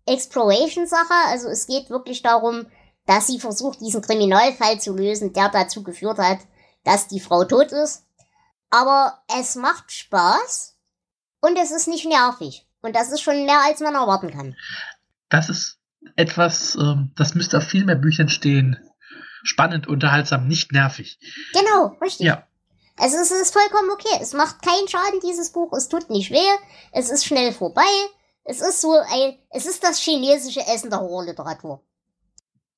Exploration-Sache. Also es geht wirklich darum, dass sie versucht, diesen Kriminalfall zu lösen, der dazu geführt hat, dass die Frau tot ist. Aber es macht Spaß und es ist nicht nervig. Und das ist schon mehr, als man erwarten kann. Das ist etwas, ähm, das müsste auf viel mehr Büchern stehen spannend, unterhaltsam, nicht nervig. Genau, richtig. Ja. Also es ist vollkommen okay. Es macht keinen Schaden, dieses Buch. Es tut nicht weh. Es ist schnell vorbei. Es ist so ein, es ist das chinesische Essen der Horrorliteratur.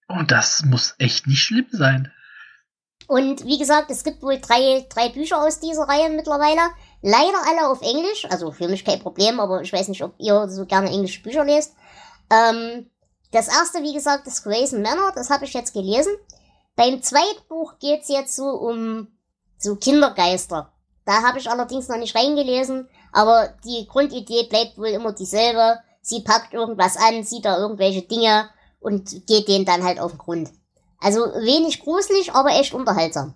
Und das muss echt nicht schlimm sein. Und wie gesagt, es gibt wohl drei, drei Bücher aus dieser Reihe mittlerweile. Leider alle auf Englisch. Also für mich kein Problem, aber ich weiß nicht, ob ihr so gerne englische Bücher lest. Ähm, das erste, wie gesagt, ist Grayson Manor. Das habe ich jetzt gelesen. Beim zweiten Buch geht's jetzt so um so Kindergeister. Da habe ich allerdings noch nicht reingelesen, aber die Grundidee bleibt wohl immer dieselbe. Sie packt irgendwas an, sieht da irgendwelche Dinge und geht denen dann halt auf den Grund. Also wenig gruselig, aber echt unterhaltsam.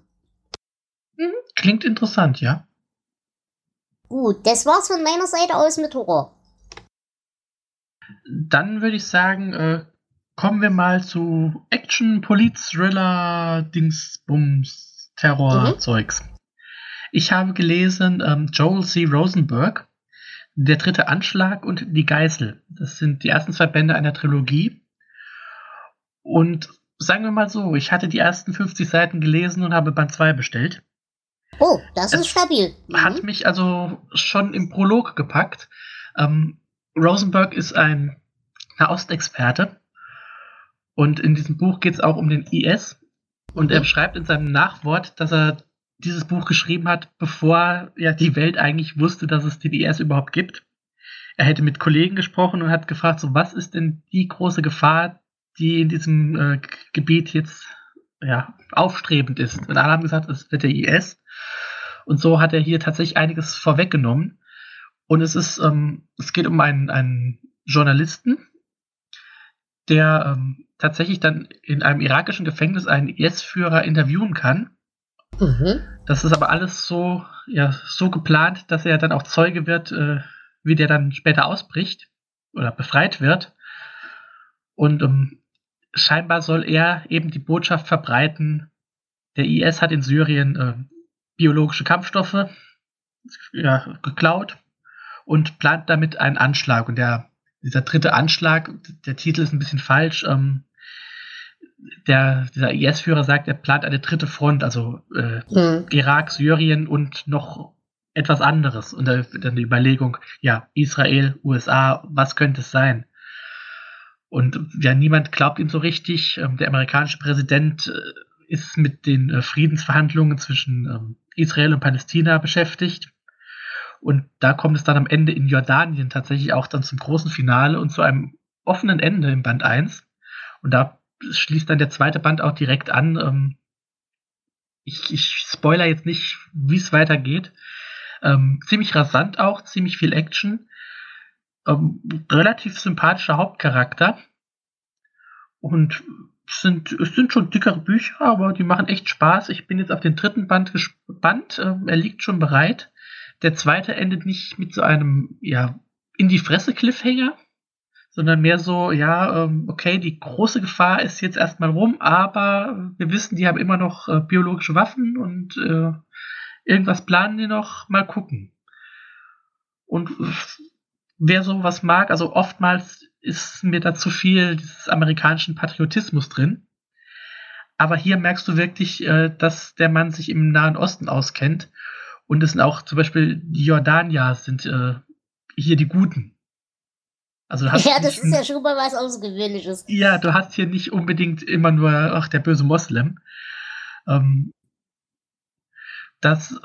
Mhm. Klingt interessant, ja. Gut, das war's von meiner Seite aus mit Horror. Dann würde ich sagen, äh, kommen wir mal zu Action, Polit, Thriller, Dingsbums, Terror-Zeugs. Mhm. Ich habe gelesen ähm, Joel C. Rosenberg, Der dritte Anschlag und Die Geißel. Das sind die ersten zwei Bände einer Trilogie. Und sagen wir mal so, ich hatte die ersten 50 Seiten gelesen und habe Band 2 bestellt. Oh, das es ist stabil. Mhm. Hat mich also schon im Prolog gepackt. Ähm, Rosenberg ist ein Nahostexperte und in diesem Buch geht es auch um den IS. Und er schreibt in seinem Nachwort, dass er dieses Buch geschrieben hat, bevor ja die Welt eigentlich wusste, dass es den IS überhaupt gibt. Er hätte mit Kollegen gesprochen und hat gefragt, so was ist denn die große Gefahr, die in diesem äh, Gebiet jetzt ja, aufstrebend ist. Und alle haben gesagt, es wird der IS. Und so hat er hier tatsächlich einiges vorweggenommen. Und es ist, ähm, es geht um einen, einen Journalisten, der ähm, tatsächlich dann in einem irakischen Gefängnis einen IS-Führer interviewen kann. Mhm. Das ist aber alles so, ja, so geplant, dass er dann auch Zeuge wird, äh, wie der dann später ausbricht oder befreit wird. Und ähm, scheinbar soll er eben die Botschaft verbreiten, der IS hat in Syrien äh, biologische Kampfstoffe ja, geklaut und plant damit einen Anschlag. Und der dieser dritte Anschlag, der Titel ist ein bisschen falsch. Ähm, der, dieser IS-Führer sagt, er plant eine dritte Front, also äh, mhm. Irak, Syrien und noch etwas anderes. Und dann die Überlegung, ja, Israel, USA, was könnte es sein? Und ja, niemand glaubt ihm so richtig. Ähm, der amerikanische Präsident äh, ist mit den äh, Friedensverhandlungen zwischen ähm, Israel und Palästina beschäftigt. Und da kommt es dann am Ende in Jordanien tatsächlich auch dann zum großen Finale und zu einem offenen Ende im Band 1. Und da schließt dann der zweite Band auch direkt an. Ähm, ich, ich spoiler jetzt nicht, wie es weitergeht. Ziemlich rasant auch, ziemlich viel Action. Ähm, relativ sympathischer Hauptcharakter. Und es sind, es sind schon dickere Bücher, aber die machen echt Spaß. Ich bin jetzt auf den dritten Band gespannt. Ähm, er liegt schon bereit. Der zweite endet nicht mit so einem, ja, in die Fresse Cliffhanger, sondern mehr so, ja, ähm, okay, die große Gefahr ist jetzt erstmal rum, aber wir wissen, die haben immer noch äh, biologische Waffen und äh, irgendwas planen die noch, mal gucken. Und wer sowas mag, also oftmals ist mir da zu viel dieses amerikanischen Patriotismus drin. Aber hier merkst du wirklich, äh, dass der Mann sich im Nahen Osten auskennt. Und es sind auch zum Beispiel die Jordanier sind äh, hier die Guten. Also ja, das ist ja schon mal was Außergewöhnliches. Ja, du hast hier nicht unbedingt immer nur, ach, der böse Moslem. Ähm, das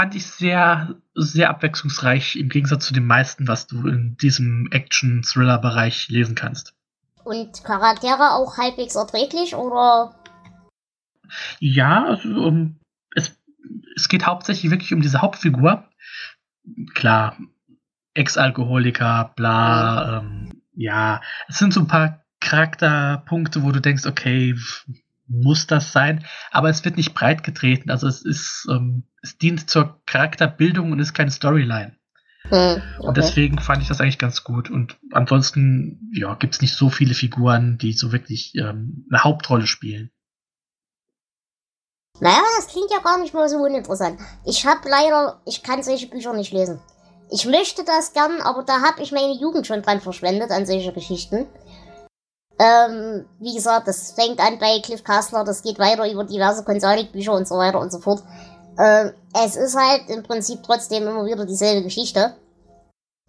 fand ich sehr, sehr abwechslungsreich im Gegensatz zu den meisten, was du in diesem Action-Thriller-Bereich lesen kannst. Und Charaktere auch halbwegs erträglich, oder? Ja, also, um, es, es geht hauptsächlich wirklich um diese Hauptfigur. Klar, Ex-Alkoholiker, bla, ähm, ja, es sind so ein paar Charakterpunkte, wo du denkst, okay, muss das sein, aber es wird nicht breit getreten. Also es ist, ähm, es dient zur Charakterbildung und ist keine Storyline. Hm, okay. Und deswegen fand ich das eigentlich ganz gut. Und ansonsten, ja, gibt es nicht so viele Figuren, die so wirklich ähm, eine Hauptrolle spielen. Naja, das klingt ja gar nicht mal so uninteressant. Ich habe leider, ich kann solche Bücher nicht lesen. Ich möchte das gern, aber da habe ich meine Jugend schon dran verschwendet an solche Geschichten. Ähm, wie gesagt, das fängt an bei Cliff Kastler, das geht weiter über diverse Konsolik-Bücher und so weiter und so fort. Ähm, es ist halt im Prinzip trotzdem immer wieder dieselbe Geschichte.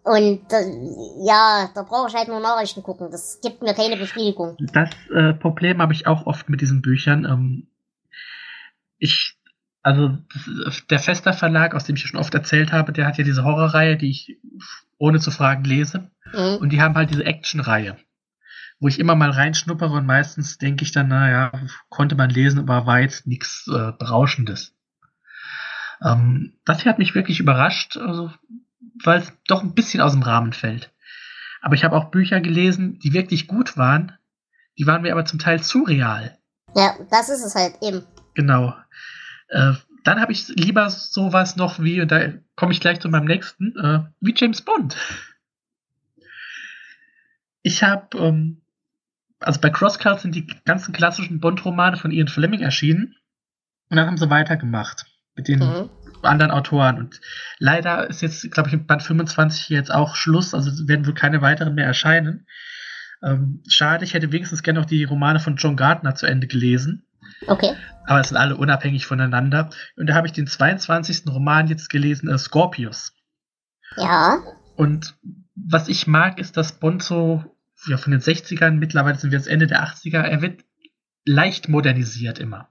Und äh, ja, da brauche ich halt nur Nachrichten gucken. Das gibt mir keine Befriedigung. Das äh, Problem habe ich auch oft mit diesen Büchern. Ähm, ich, also der Fester Verlag, aus dem ich schon oft erzählt habe, der hat ja diese Horrorreihe, die ich ohne zu fragen lese. Mhm. Und die haben halt diese Action-Reihe wo ich immer mal reinschnuppere und meistens denke ich dann, naja, konnte man lesen, aber war jetzt nichts äh, Berauschendes. Ähm, das hier hat mich wirklich überrascht, also, weil es doch ein bisschen aus dem Rahmen fällt. Aber ich habe auch Bücher gelesen, die wirklich gut waren, die waren mir aber zum Teil zu real. Ja, das ist es halt eben. Genau. Äh, dann habe ich lieber sowas noch wie, und da komme ich gleich zu meinem nächsten, äh, wie James Bond. Ich habe ähm, also bei Crosscut sind die ganzen klassischen Bond-Romane von Ian Fleming erschienen. Und dann haben sie weitergemacht mit den mhm. anderen Autoren. Und leider ist jetzt, glaube ich, mit Band 25 jetzt auch Schluss. Also werden wohl keine weiteren mehr erscheinen. Ähm, schade, ich hätte wenigstens gerne noch die Romane von John Gardner zu Ende gelesen. Okay. Aber es sind alle unabhängig voneinander. Und da habe ich den 22. Roman jetzt gelesen, äh, Scorpius. Ja. Und was ich mag, ist, dass Bond so ja, von den 60ern, mittlerweile sind wir jetzt Ende der 80er, er wird leicht modernisiert immer.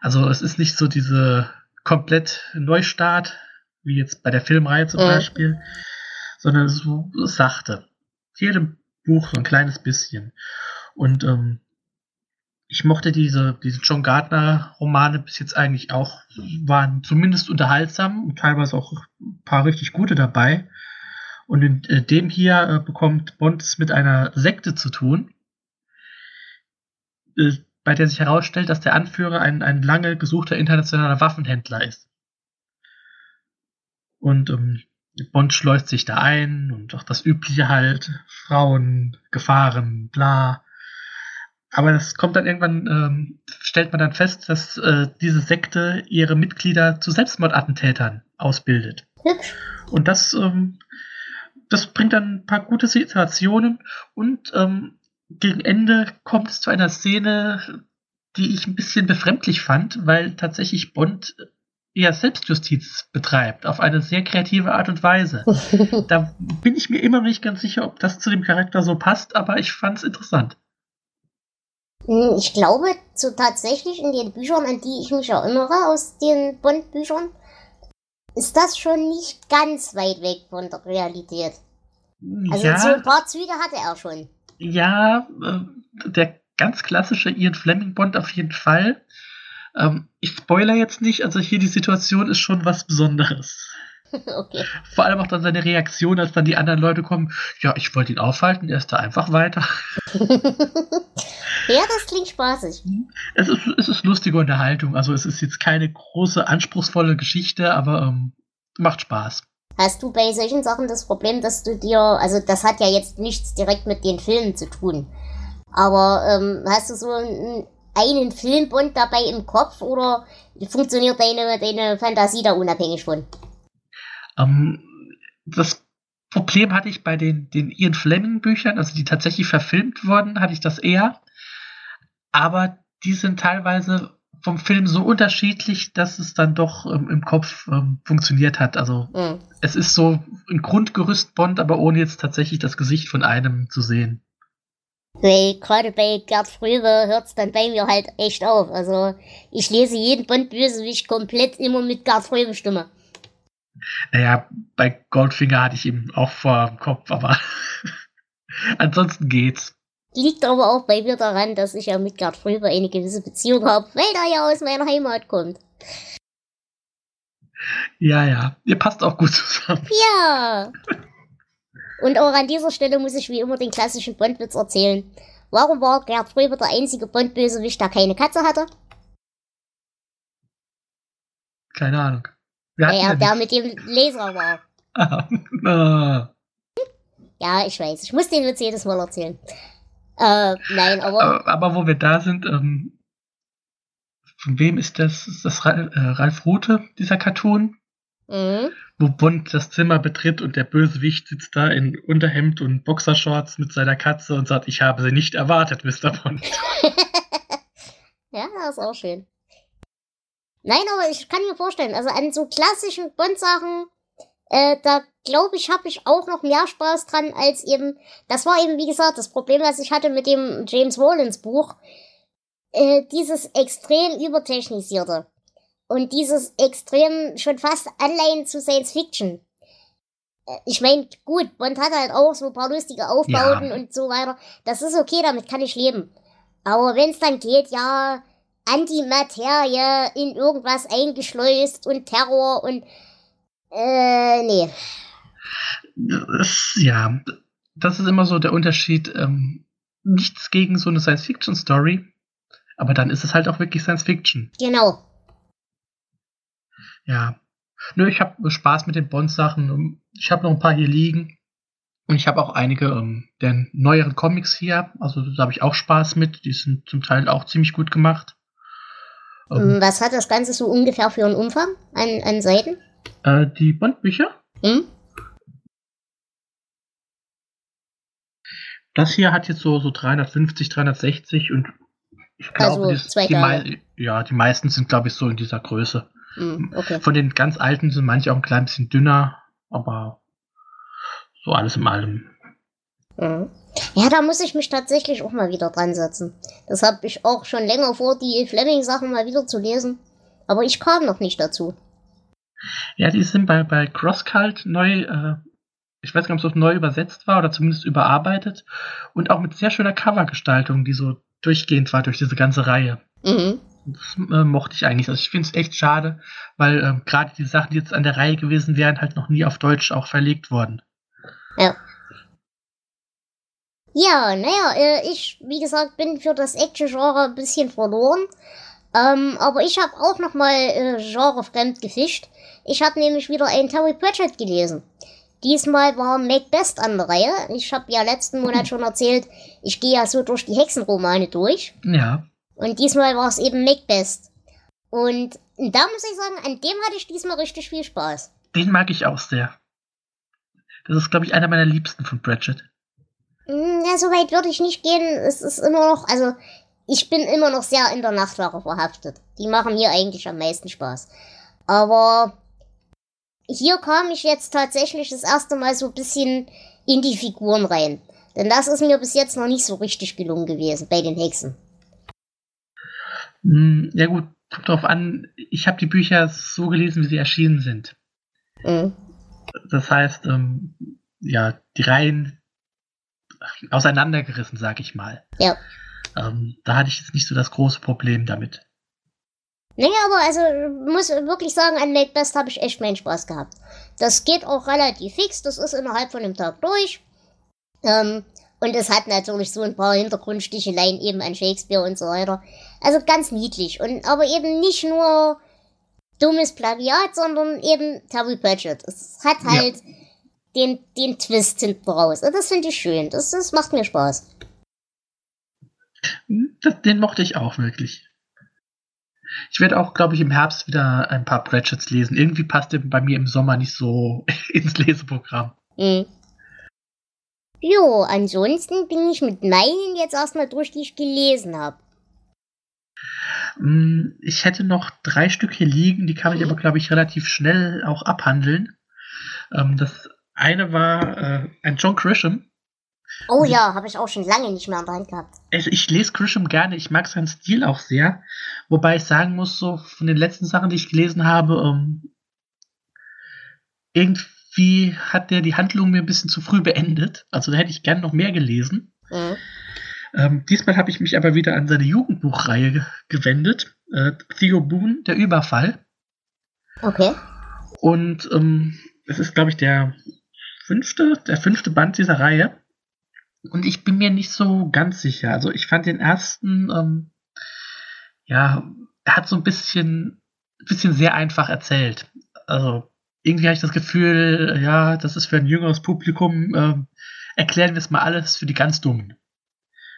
Also es ist nicht so diese komplett Neustart, wie jetzt bei der Filmreihe zum mhm. Beispiel, sondern so sachte. Jedem Buch so ein kleines bisschen. Und ähm, ich mochte diese, diese John Gardner-Romane bis jetzt eigentlich auch, waren zumindest unterhaltsam und teilweise auch ein paar richtig gute dabei. Und in äh, dem hier äh, bekommt Bond es mit einer Sekte zu tun, äh, bei der sich herausstellt, dass der Anführer ein, ein lange gesuchter internationaler Waffenhändler ist. Und ähm, Bond schleust sich da ein und auch das Übliche halt, Frauen, Gefahren, bla. Aber das kommt dann irgendwann, ähm, stellt man dann fest, dass äh, diese Sekte ihre Mitglieder zu Selbstmordattentätern ausbildet. Und das ähm, das bringt dann ein paar gute Situationen und ähm, gegen Ende kommt es zu einer Szene, die ich ein bisschen befremdlich fand, weil tatsächlich Bond eher Selbstjustiz betreibt, auf eine sehr kreative Art und Weise. da bin ich mir immer noch nicht ganz sicher, ob das zu dem Charakter so passt, aber ich fand es interessant. Hm, ich glaube, so tatsächlich in den Büchern, an die ich mich erinnere, aus den Bond-Büchern, ist das schon nicht ganz weit weg von der Realität. Also ja, so ein paar Züge hatte er schon. Ja, äh, der ganz klassische Ian Fleming Bond auf jeden Fall. Ähm, ich spoiler jetzt nicht, also hier die Situation ist schon was Besonderes. Okay. Vor allem auch dann seine Reaktion, als dann die anderen Leute kommen. Ja, ich wollte ihn aufhalten, er ist da einfach weiter. ja, das klingt spaßig. Es ist, es ist lustige Unterhaltung. Also es ist jetzt keine große, anspruchsvolle Geschichte, aber ähm, macht Spaß. Hast du bei solchen Sachen das Problem, dass du dir, also das hat ja jetzt nichts direkt mit den Filmen zu tun, aber ähm, hast du so einen, einen Filmbund dabei im Kopf oder funktioniert deine, deine Fantasie da unabhängig von? Ähm, das Problem hatte ich bei den, den Ian Fleming Büchern, also die tatsächlich verfilmt wurden, hatte ich das eher. Aber die sind teilweise vom Film so unterschiedlich, dass es dann doch ähm, im Kopf ähm, funktioniert hat. Also mhm. es ist so ein Grundgerüst Bond, aber ohne jetzt tatsächlich das Gesicht von einem zu sehen. Weil gerade bei Gerd Fröbe hört es dann bei mir halt echt auf. Also ich lese jeden Bond-Bösewicht komplett immer mit Gerd Fröbe-Stimme. Naja, bei Goldfinger hatte ich eben auch vor dem Kopf, aber ansonsten geht's. Liegt aber auch bei mir daran, dass ich ja mit Gerd Fröber eine gewisse Beziehung habe, weil er ja aus meiner Heimat kommt. Ja, ja, ihr passt auch gut zusammen. Ja. Und auch an dieser Stelle muss ich wie immer den klassischen Bondwitz erzählen. Warum war Gerd Fröber der einzige Bondbösewicht, der keine Katze hatte? Keine Ahnung. Ja, der mit dem Laser war. Ah. ja, ich weiß. Ich muss den Witz jedes Mal erzählen. Äh, nein, aber. Aber wo wir da sind, ähm, von wem ist das? Ist das Ralf, äh, Ralf Rute, dieser Cartoon? Mhm. Wo Bond das Zimmer betritt und der Bösewicht sitzt da in Unterhemd und Boxershorts mit seiner Katze und sagt, ich habe sie nicht erwartet, Mr. Bond. ja, das ist auch schön. Nein, aber ich kann mir vorstellen, also an so klassischen Bond-Sachen, äh, da glaube ich, habe ich auch noch mehr Spaß dran als eben, das war eben, wie gesagt, das Problem, was ich hatte mit dem James Rollins Buch, äh, dieses extrem übertechnisierte und dieses extrem schon fast Anleihen zu Science Fiction. Äh, ich meine, gut, Bond hat halt auch so ein paar lustige Aufbauten ja. und so weiter. Das ist okay, damit kann ich leben. Aber wenn es dann geht, ja, Antimaterie in irgendwas eingeschleust und Terror und äh, nee. Das, ja, das ist immer so der Unterschied. Ähm, nichts gegen so eine Science-Fiction-Story, aber dann ist es halt auch wirklich Science-Fiction. Genau. Ja. Nö, ich habe Spaß mit den Bond-Sachen. Ich habe noch ein paar hier liegen. Und ich habe auch einige ähm, der neueren Comics hier. Also da habe ich auch Spaß mit. Die sind zum Teil auch ziemlich gut gemacht. Ähm, Was hat das Ganze so ungefähr für einen Umfang an, an Seiten? Äh, die Bond-Bücher? Hm? Das hier hat jetzt so, so 350, 360 und ich glaube, also die, die, ja, die meisten sind, glaube ich, so in dieser Größe. Mm, okay. Von den ganz alten sind manche auch ein klein bisschen dünner, aber so alles im allem. Mhm. Ja, da muss ich mich tatsächlich auch mal wieder dran setzen. Das habe ich auch schon länger vor, die Fleming-Sachen mal wieder zu lesen. Aber ich kam noch nicht dazu. Ja, die sind bei, bei CrossCult neu, äh, ich weiß gar nicht, ob es neu übersetzt war oder zumindest überarbeitet. Und auch mit sehr schöner Covergestaltung, die so durchgehend war durch diese ganze Reihe. Mhm. Das äh, mochte ich eigentlich. Also ich finde es echt schade, weil äh, gerade die Sachen, die jetzt an der Reihe gewesen wären, halt noch nie auf Deutsch auch verlegt worden. Ja. Ja, naja, äh, ich, wie gesagt, bin für das Action-Genre ein bisschen verloren. Ähm, aber ich habe auch nochmal äh, genrefremd gefischt. Ich habe nämlich wieder einen Terry Pratchett gelesen. Diesmal war Macbeth an der Reihe. Ich habe ja letzten Monat schon erzählt, ich gehe ja so durch die Hexenromane durch. Ja. Und diesmal war es eben Macbeth. Und da muss ich sagen, an dem hatte ich diesmal richtig viel Spaß. Den mag ich auch sehr. Das ist, glaube ich, einer meiner liebsten von Pratchett. Hm, ja, so weit würde ich nicht gehen. Es ist immer noch, also ich bin immer noch sehr in der Nachtwache verhaftet. Die machen mir eigentlich am meisten Spaß. Aber hier kam ich jetzt tatsächlich das erste Mal so ein bisschen in die Figuren rein. Denn das ist mir bis jetzt noch nicht so richtig gelungen gewesen bei den Hexen. Hm, ja gut, kommt drauf an. Ich habe die Bücher so gelesen, wie sie erschienen sind. Mhm. Das heißt, ähm, ja, die Reihen auseinandergerissen, sag ich mal. Ja. Ähm, da hatte ich jetzt nicht so das große Problem damit. Naja, aber also muss wirklich sagen, an Late Best habe ich echt meinen Spaß gehabt. Das geht auch relativ fix, das ist innerhalb von einem Tag durch. Ähm, und es hat natürlich so ein paar Hintergrundsticheleien eben an Shakespeare und so weiter. Also ganz niedlich. Und aber eben nicht nur dummes Plagiat, sondern eben Terry Pratchett. Es hat halt ja. Den, den Twist hinten raus. Und das finde ich schön. Das, das macht mir Spaß. Den mochte ich auch wirklich. Ich werde auch, glaube ich, im Herbst wieder ein paar Pratchetts lesen. Irgendwie passt der bei mir im Sommer nicht so ins Leseprogramm. Mhm. Jo, ansonsten bin ich mit meinen jetzt erstmal durch, die ich gelesen habe. Mm, ich hätte noch drei Stück hier liegen, die kann ich aber, glaube ich, relativ schnell auch abhandeln. Ähm, das eine war äh, ein John Grisham. Oh ja, habe ich auch schon lange nicht mehr an der Hand gehabt. Also ich lese Grisham gerne, ich mag seinen Stil auch sehr. Wobei ich sagen muss, so von den letzten Sachen, die ich gelesen habe, ähm, irgendwie hat der die Handlung mir ein bisschen zu früh beendet. Also da hätte ich gerne noch mehr gelesen. Mhm. Ähm, diesmal habe ich mich aber wieder an seine Jugendbuchreihe ge gewendet. Äh, Theo Boone, der Überfall. Okay. Und ähm, es ist, glaube ich, der fünfte, der fünfte Band dieser Reihe. Und ich bin mir nicht so ganz sicher. Also ich fand den ersten, ähm, ja, er hat so ein bisschen, bisschen sehr einfach erzählt. Also irgendwie habe ich das Gefühl, ja, das ist für ein jüngeres Publikum, ähm, erklären wir es mal alles für die ganz Dummen.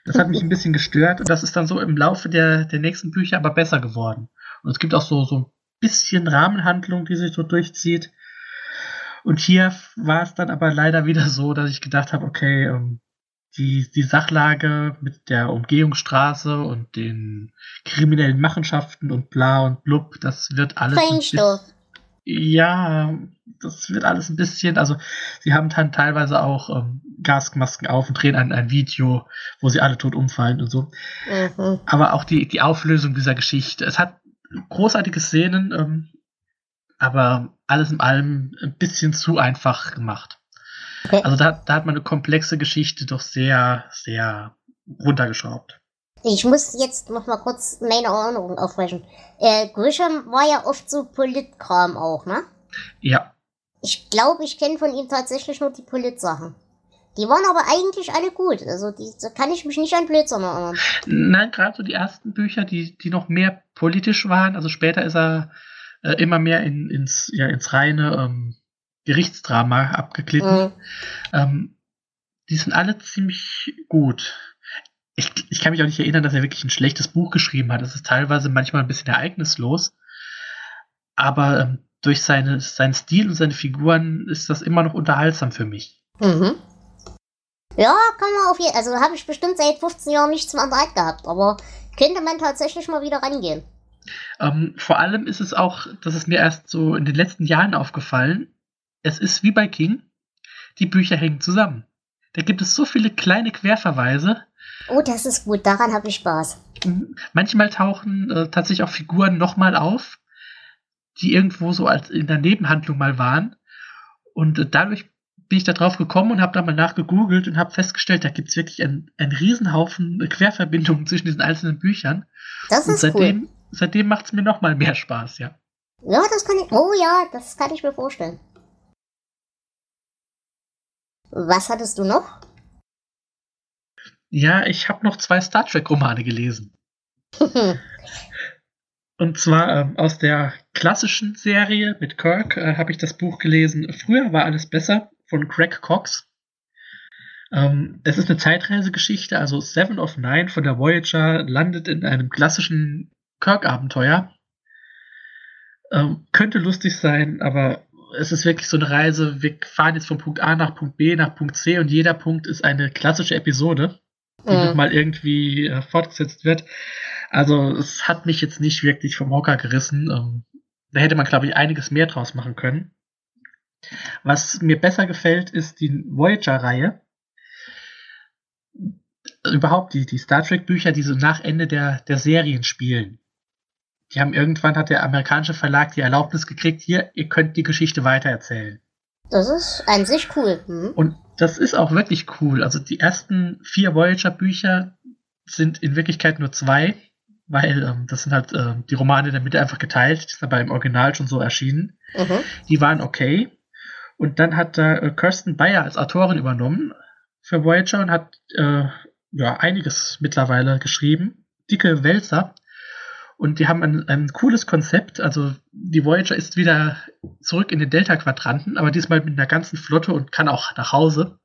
Das hat mich ein bisschen gestört und das ist dann so im Laufe der, der nächsten Bücher aber besser geworden. Und es gibt auch so, so ein bisschen Rahmenhandlung, die sich so durchzieht. Und hier war es dann aber leider wieder so, dass ich gedacht habe, okay, ähm, die, die Sachlage mit der Umgehungsstraße und den kriminellen Machenschaften und bla und blub, das wird alles. Bisschen, ja, das wird alles ein bisschen, also sie haben dann teilweise auch ähm, Gasmasken auf und drehen ein, ein Video, wo sie alle tot umfallen und so. Mhm. Aber auch die, die Auflösung dieser Geschichte. Es hat großartige Szenen, ähm, aber alles in allem ein bisschen zu einfach gemacht. Okay. Also da, da hat man eine komplexe Geschichte doch sehr, sehr runtergeschraubt. Ich muss jetzt noch mal kurz meine Erinnerung aufbrechen. Äh, Grisham war ja oft so Politkram auch, ne? Ja. Ich glaube, ich kenne von ihm tatsächlich nur die Politsachen. Die waren aber eigentlich alle gut. Also die, da kann ich mich nicht an Blödsinn erinnern. Nein, gerade so die ersten Bücher, die, die noch mehr politisch waren. Also später ist er äh, immer mehr in, ins, ja, ins reine ähm, Gerichtsdrama abgeglitten. Mhm. Ähm, die sind alle ziemlich gut. Ich, ich kann mich auch nicht erinnern, dass er wirklich ein schlechtes Buch geschrieben hat. Es ist teilweise manchmal ein bisschen ereignislos. Aber ähm, durch seine, seinen Stil und seine Figuren ist das immer noch unterhaltsam für mich. Mhm. Ja, kann man auf jeden Fall. Also habe ich bestimmt seit 15 Jahren nichts mehr an gehabt, aber könnte man tatsächlich mal wieder rangehen. Ähm, vor allem ist es auch, das ist mir erst so in den letzten Jahren aufgefallen, es ist wie bei King, die Bücher hängen zusammen. Da gibt es so viele kleine Querverweise. Oh, das ist gut, daran habe ich Spaß. Manchmal tauchen äh, tatsächlich auch Figuren nochmal auf, die irgendwo so als in der Nebenhandlung mal waren. Und äh, dadurch bin ich da drauf gekommen und habe da mal nachgegoogelt und habe festgestellt, da gibt es wirklich einen, einen Riesenhaufen Querverbindungen zwischen diesen einzelnen Büchern. Das ist und seitdem, cool. Seitdem macht es mir noch mal mehr Spaß, ja. Ja, das kann ich. Oh ja, das kann ich mir vorstellen. Was hattest du noch? Ja, ich habe noch zwei Star Trek-Romane gelesen. Und zwar ähm, aus der klassischen Serie mit Kirk äh, habe ich das Buch gelesen. Früher war alles besser von Greg Cox. Ähm, es ist eine Zeitreisegeschichte, also Seven of Nine von der Voyager landet in einem klassischen Kirk-Abenteuer. Ähm, könnte lustig sein, aber es ist wirklich so eine Reise. Wir fahren jetzt von Punkt A nach Punkt B nach Punkt C und jeder Punkt ist eine klassische Episode, die mhm. nochmal irgendwie äh, fortgesetzt wird. Also es hat mich jetzt nicht wirklich vom Hocker gerissen. Ähm, da hätte man, glaube ich, einiges mehr draus machen können. Was mir besser gefällt, ist die Voyager-Reihe. Überhaupt die, die Star Trek-Bücher, die so nach Ende der, der Serien spielen. Die haben irgendwann hat der amerikanische Verlag die Erlaubnis gekriegt, hier, ihr könnt die Geschichte weitererzählen. Das ist an sich cool. Hm? Und das ist auch wirklich cool. Also die ersten vier Voyager-Bücher sind in Wirklichkeit nur zwei. weil ähm, das sind halt äh, die Romane in der Mitte einfach geteilt, die sind aber im Original schon so erschienen. Mhm. Die waren okay. Und dann hat da äh, Kirsten Bayer als Autorin übernommen für Voyager und hat äh, ja einiges mittlerweile geschrieben. Dicke Wälzer. Und die haben ein, ein cooles Konzept. Also die Voyager ist wieder zurück in den Delta-Quadranten, aber diesmal mit einer ganzen Flotte und kann auch nach Hause.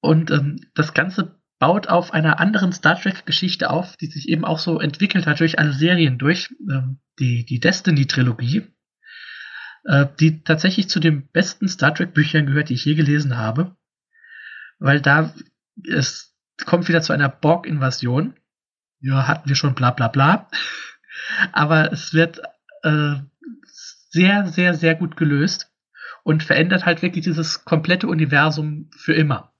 Und ähm, das Ganze baut auf einer anderen Star Trek-Geschichte auf, die sich eben auch so entwickelt hat durch alle Serien durch. Ähm, die, die Destiny-Trilogie, äh, die tatsächlich zu den besten Star Trek-Büchern gehört, die ich je gelesen habe. Weil da es kommt wieder zu einer Borg-Invasion. Ja, hatten wir schon bla bla bla. Aber es wird äh, sehr, sehr, sehr gut gelöst und verändert halt wirklich dieses komplette Universum für immer.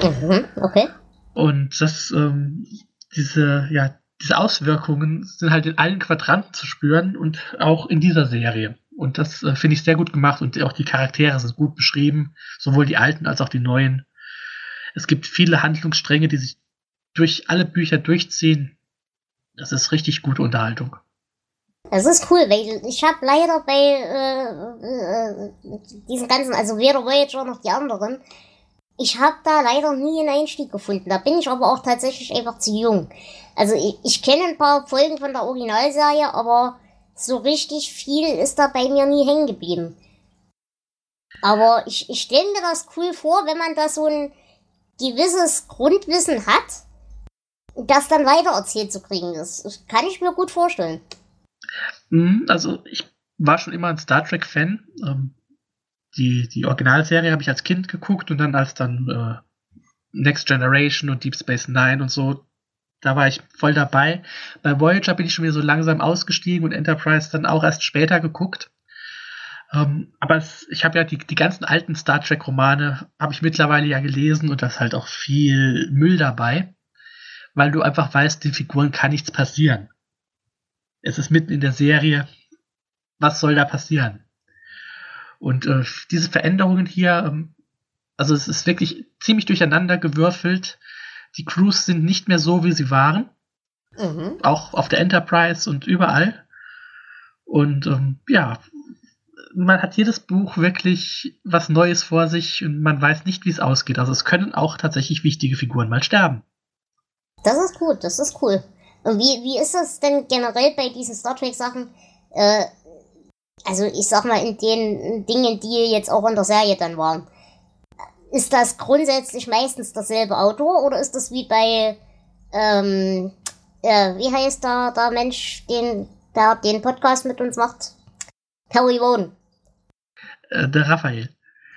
Mhm, okay. Und das, ähm, diese, ja, diese Auswirkungen sind halt in allen Quadranten zu spüren und auch in dieser Serie. Und das äh, finde ich sehr gut gemacht und auch die Charaktere sind gut beschrieben, sowohl die alten als auch die neuen. Es gibt viele Handlungsstränge, die sich durch alle Bücher durchziehen. Das ist richtig gute Unterhaltung. Das ist cool, weil ich habe leider bei äh, äh, diesen ganzen, also weder Voyager noch die anderen, ich habe da leider nie einen Einstieg gefunden. Da bin ich aber auch tatsächlich einfach zu jung. Also ich, ich kenne ein paar Folgen von der Originalserie, aber so richtig viel ist da bei mir nie hängen geblieben. Aber ich, ich stelle mir das cool vor, wenn man da so ein gewisses Grundwissen hat, das dann weitererzählt zu kriegen. Das kann ich mir gut vorstellen. Mhm, also ich war schon immer ein Star Trek-Fan. Ähm, die, die Originalserie habe ich als Kind geguckt und dann als dann äh, Next Generation und Deep Space Nine und so, da war ich voll dabei. Bei Voyager bin ich schon wieder so langsam ausgestiegen und Enterprise dann auch erst später geguckt. Ähm, aber es, ich habe ja die, die ganzen alten Star Trek-Romane habe ich mittlerweile ja gelesen und da ist halt auch viel Müll dabei, weil du einfach weißt, den Figuren kann nichts passieren. Es ist mitten in der Serie. Was soll da passieren? Und äh, diese Veränderungen hier, ähm, also es ist wirklich ziemlich durcheinander gewürfelt. Die Crews sind nicht mehr so, wie sie waren. Mhm. Auch auf der Enterprise und überall. Und ähm, ja, man hat jedes Buch wirklich was Neues vor sich und man weiß nicht, wie es ausgeht. Also es können auch tatsächlich wichtige Figuren mal sterben. Das ist gut, das ist cool. Und wie, wie ist das denn generell bei diesen Star Trek-Sachen? Äh, also ich sag mal, in den Dingen, die jetzt auch in der Serie dann waren, ist das grundsätzlich meistens derselbe Autor oder ist das wie bei, ähm, äh, wie heißt der, der Mensch, den, der den Podcast mit uns macht? Perry Roden. Äh, der Raphael.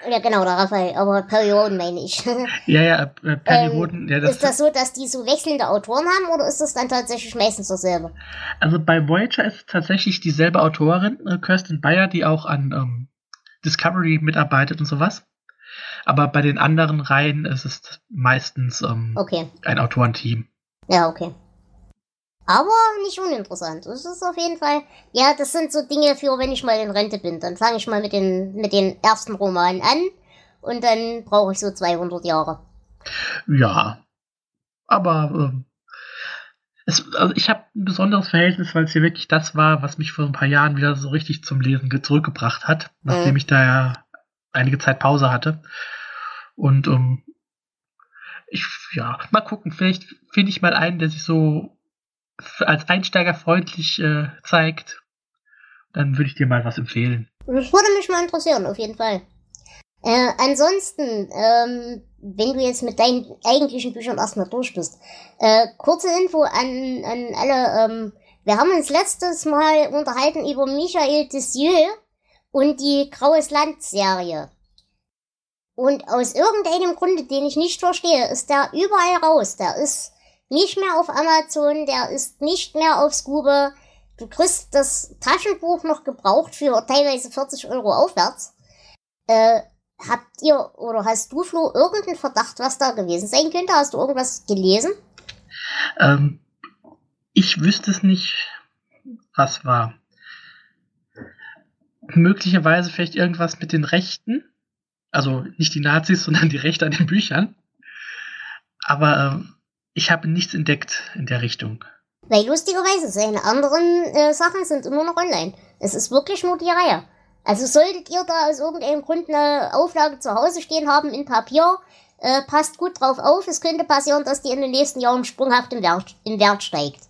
Ja, genau, der Raphael, aber Perry Roden meine ich. ja, ja, äh, Perry ähm. Ja, das ist das so, dass die so wechselnde Autoren haben oder ist das dann tatsächlich meistens dasselbe? Also bei Voyager ist es tatsächlich dieselbe Autorin, äh, Kirsten Bayer, die auch an ähm, Discovery mitarbeitet und sowas. Aber bei den anderen Reihen ist es meistens ähm, okay. ein Autorenteam. Ja, okay. Aber nicht uninteressant. Das ist auf jeden Fall, ja, das sind so Dinge für, wenn ich mal in Rente bin. Dann fange ich mal mit den, mit den ersten Romanen an und dann brauche ich so 200 Jahre. Ja, aber äh, es, also ich habe ein besonderes Verhältnis, weil es hier wirklich das war, was mich vor ein paar Jahren wieder so richtig zum Lesen zurückgebracht hat, nachdem mhm. ich da ja einige Zeit Pause hatte. Und ähm, ich, ja, mal gucken, vielleicht finde ich mal einen, der sich so als Einsteiger freundlich äh, zeigt, dann würde ich dir mal was empfehlen. Das würde mich mal interessieren, auf jeden Fall. Äh, ansonsten, ähm, wenn du jetzt mit deinen eigentlichen Büchern erstmal durch bist, äh, kurze Info an, an alle. Ähm, wir haben uns letztes Mal unterhalten über Michael Dessieux und die Graues Land Serie. Und aus irgendeinem Grunde, den ich nicht verstehe, ist der überall raus. Der ist nicht mehr auf Amazon, der ist nicht mehr auf Scuba. Du kriegst das Taschenbuch noch gebraucht für teilweise 40 Euro aufwärts. Äh, habt ihr oder hast du, Flo, irgendeinen Verdacht, was da gewesen sein könnte? Hast du irgendwas gelesen? Ähm, ich wüsste es nicht, was war. Möglicherweise vielleicht irgendwas mit den Rechten. Also nicht die Nazis, sondern die Rechte an den Büchern. Aber ähm, ich habe nichts entdeckt in der Richtung. Weil lustigerweise, seine anderen äh, Sachen sind immer noch online. Es ist wirklich nur die Reihe. Also solltet ihr da aus irgendeinem Grund eine Auflage zu Hause stehen haben in Papier, äh, passt gut drauf auf. Es könnte passieren, dass die in den nächsten Jahren sprunghaft im Wert, im Wert steigt.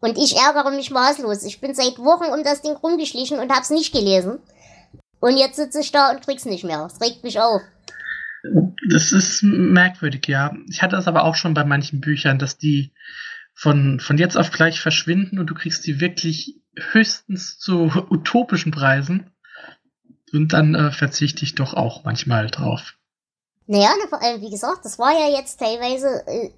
Und ich ärgere mich maßlos. Ich bin seit Wochen um das Ding rumgeschlichen und hab's nicht gelesen. Und jetzt sitze ich da und krieg's nicht mehr. Das regt mich auf. Das ist merkwürdig, ja. Ich hatte das aber auch schon bei manchen Büchern, dass die von, von jetzt auf gleich verschwinden und du kriegst die wirklich höchstens zu utopischen Preisen. Und dann äh, verzichte ich doch auch manchmal drauf. Naja, wie gesagt, das war ja jetzt teilweise äh,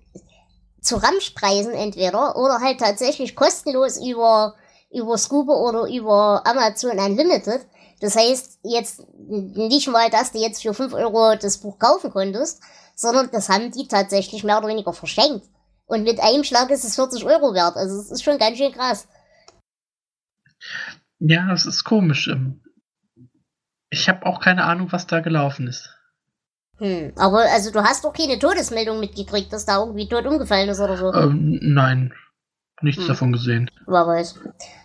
zu Ramschpreisen entweder oder halt tatsächlich kostenlos über, über Scuba oder über Amazon Unlimited. Das heißt, jetzt nicht mal, dass du jetzt für 5 Euro das Buch kaufen konntest, sondern das haben die tatsächlich mehr oder weniger verschenkt. Und mit einem Schlag ist es 40 Euro wert. Also es ist schon ganz schön krass. Ja, es ist komisch. Ähm, ich habe auch keine Ahnung, was da gelaufen ist. Hm, aber also du hast doch keine Todesmeldung mitgekriegt, dass da irgendwie tot umgefallen ist oder so. Ähm, nein, nichts hm. davon gesehen. Wer weiß.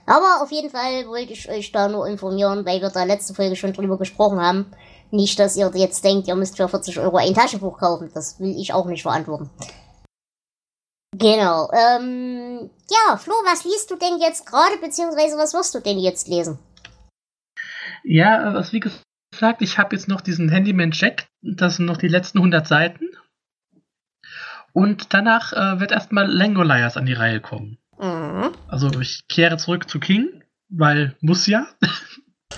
Aber auf jeden Fall wollte ich euch da nur informieren, weil wir da letzte Folge schon drüber gesprochen haben. Nicht, dass ihr jetzt denkt, ihr müsst für 40 Euro ein Taschenbuch kaufen. Das will ich auch nicht verantworten. Genau. Ähm, ja, Flo, was liest du denn jetzt gerade, beziehungsweise was wirst du denn jetzt lesen? Ja, was wie gesagt, ich habe jetzt noch diesen Handyman Jack. Das sind noch die letzten 100 Seiten. Und danach äh, wird erstmal Langoliers an die Reihe kommen. Mhm. Also ich kehre zurück zu King, weil muss ja.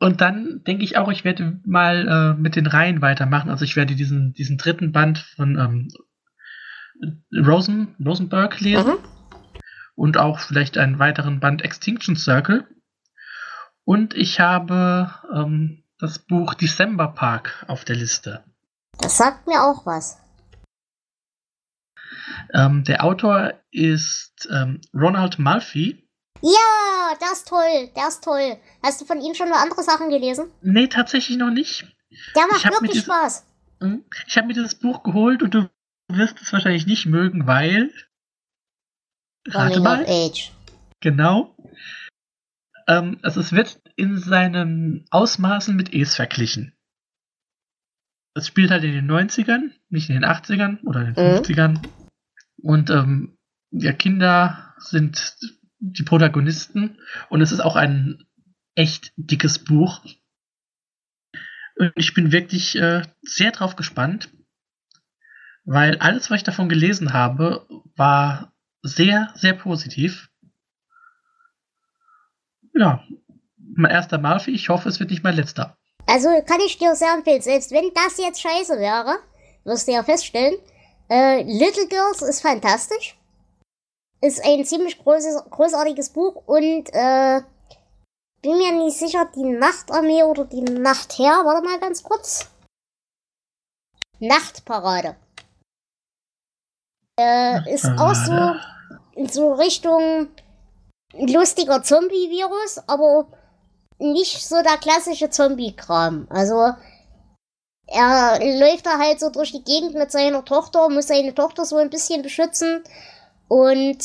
Und dann denke ich auch, ich werde mal äh, mit den Reihen weitermachen. Also ich werde diesen, diesen dritten Band von ähm, Rosen, Rosenberg lesen. Mhm. Und auch vielleicht einen weiteren Band Extinction Circle. Und ich habe ähm, das Buch December Park auf der Liste. Das sagt mir auch was. Ähm, der Autor ist ähm, Ronald Malfi. Ja, der ist toll, der ist toll. Hast du von ihm schon mal andere Sachen gelesen? Nee, tatsächlich noch nicht. Der macht wirklich dieses, Spaß. Hm? Ich habe mir dieses Buch geholt und du wirst es wahrscheinlich nicht mögen, weil. Rate mal. Age. Genau. Ähm, also es wird in seinen Ausmaßen mit Es verglichen. Es spielt halt in den 90ern, nicht in den 80ern oder den 50ern. Und ähm, ja, Kinder sind die Protagonisten und es ist auch ein echt dickes Buch. Und ich bin wirklich äh, sehr drauf gespannt, weil alles, was ich davon gelesen habe, war sehr, sehr positiv. Ja, mein erster Malfi, ich hoffe, es wird nicht mein letzter. Also kann ich dir sehr empfehlen, selbst wenn das jetzt scheiße wäre, wirst du ja feststellen, äh, Little Girls ist fantastisch. Ist ein ziemlich großes, großartiges Buch und äh, bin mir nicht sicher, die Nachtarmee oder die Nachtherr, warte mal ganz kurz. Nachtparade. Äh, ist auch so in so Richtung lustiger Zombie-Virus, aber nicht so der klassische Zombie-Kram. Also er läuft da halt so durch die Gegend mit seiner Tochter, muss seine Tochter so ein bisschen beschützen und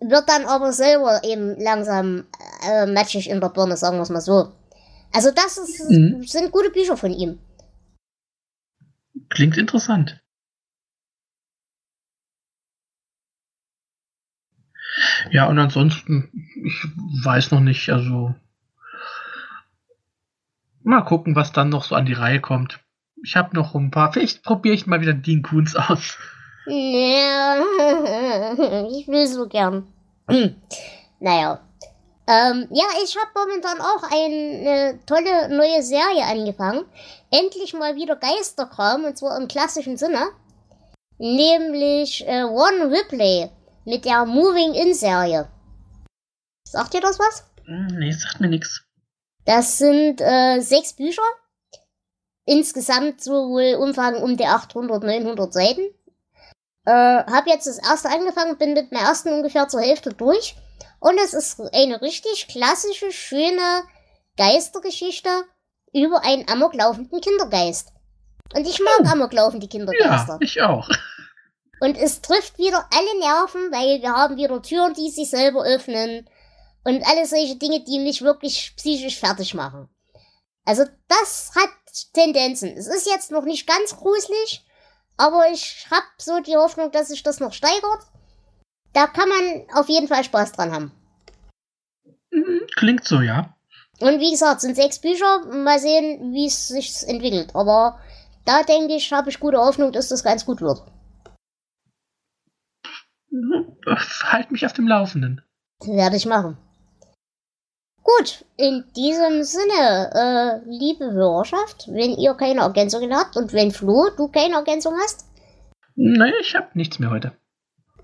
wird dann aber selber eben langsam äh, matchig in der Birne, sagen wir es mal so. Also das ist, mhm. sind gute Bücher von ihm. Klingt interessant. Ja, und ansonsten, ich weiß noch nicht, also mal gucken, was dann noch so an die Reihe kommt. Ich habe noch ein paar, vielleicht probiere ich mal wieder Dean Koons aus. Ja, ich will so gern. naja. Ähm, ja, ich habe momentan auch eine tolle neue Serie angefangen. Endlich mal wieder Geisterkram, und zwar im klassischen Sinne. Nämlich äh, One Ripley mit der Moving In Serie. Sagt ihr das was? Hm, nee, sagt mir nichts. Das sind äh, sechs Bücher. Insgesamt so wohl Umfang um die 800, 900 Seiten. Äh, hab jetzt das erste angefangen, bin mit dem ersten ungefähr zur Hälfte durch. Und es ist eine richtig klassische, schöne Geistergeschichte über einen amoklaufenden Kindergeist. Und ich mag oh. Amoklaufen, die Kindergeister. Ja, ich auch. Und es trifft wieder alle Nerven, weil wir haben wieder Türen, die sich selber öffnen. Und alle solche Dinge, die mich wirklich psychisch fertig machen. Also das hat Tendenzen. Es ist jetzt noch nicht ganz gruselig, aber ich habe so die Hoffnung, dass sich das noch steigert. Da kann man auf jeden Fall Spaß dran haben. Klingt so, ja. Und wie gesagt, sind sechs Bücher. Mal sehen, wie es sich entwickelt. Aber da denke ich, habe ich gute Hoffnung, dass das ganz gut wird. Halt mich auf dem Laufenden. Werde ich machen. Gut, in diesem Sinne, äh, liebe Hörerschaft, wenn ihr keine Ergänzungen habt und wenn Flo, du keine Ergänzung hast? Nein, ich habe nichts mehr heute.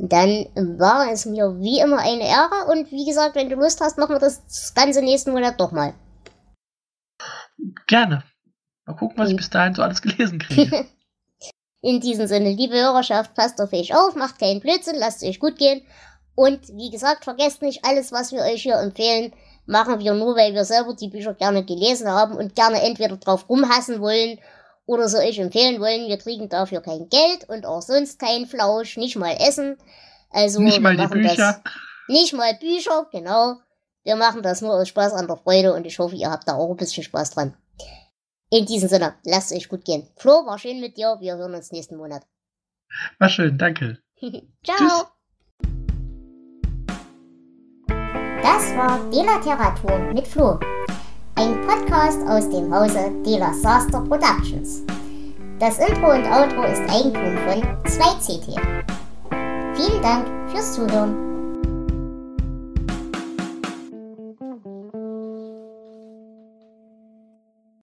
Dann war es mir wie immer eine Ehre und wie gesagt, wenn du Lust hast, machen wir das ganze nächsten Monat doch mal. Gerne. Mal gucken, was ich bis dahin so alles gelesen kriege. In diesem Sinne, liebe Hörerschaft, passt auf euch auf, macht keinen Blödsinn, lasst es euch gut gehen. Und wie gesagt, vergesst nicht alles, was wir euch hier empfehlen machen wir nur, weil wir selber die Bücher gerne gelesen haben und gerne entweder drauf rumhassen wollen oder so euch empfehlen wollen. Wir kriegen dafür kein Geld und auch sonst kein Flausch, nicht mal Essen. Also nicht mal die Bücher. nicht mal Bücher, genau. Wir machen das nur aus Spaß an der Freude und ich hoffe, ihr habt da auch ein bisschen Spaß dran. In diesem Sinne, lasst es euch gut gehen. Flo, war schön mit dir. Wir hören uns nächsten Monat. War schön, danke. Ciao. Tschüss. Das war Delateratur mit Flo, ein Podcast aus dem Hause Dela Saster Productions. Das Intro und Outro ist Eigentum von 2CT. Vielen Dank fürs Zuhören.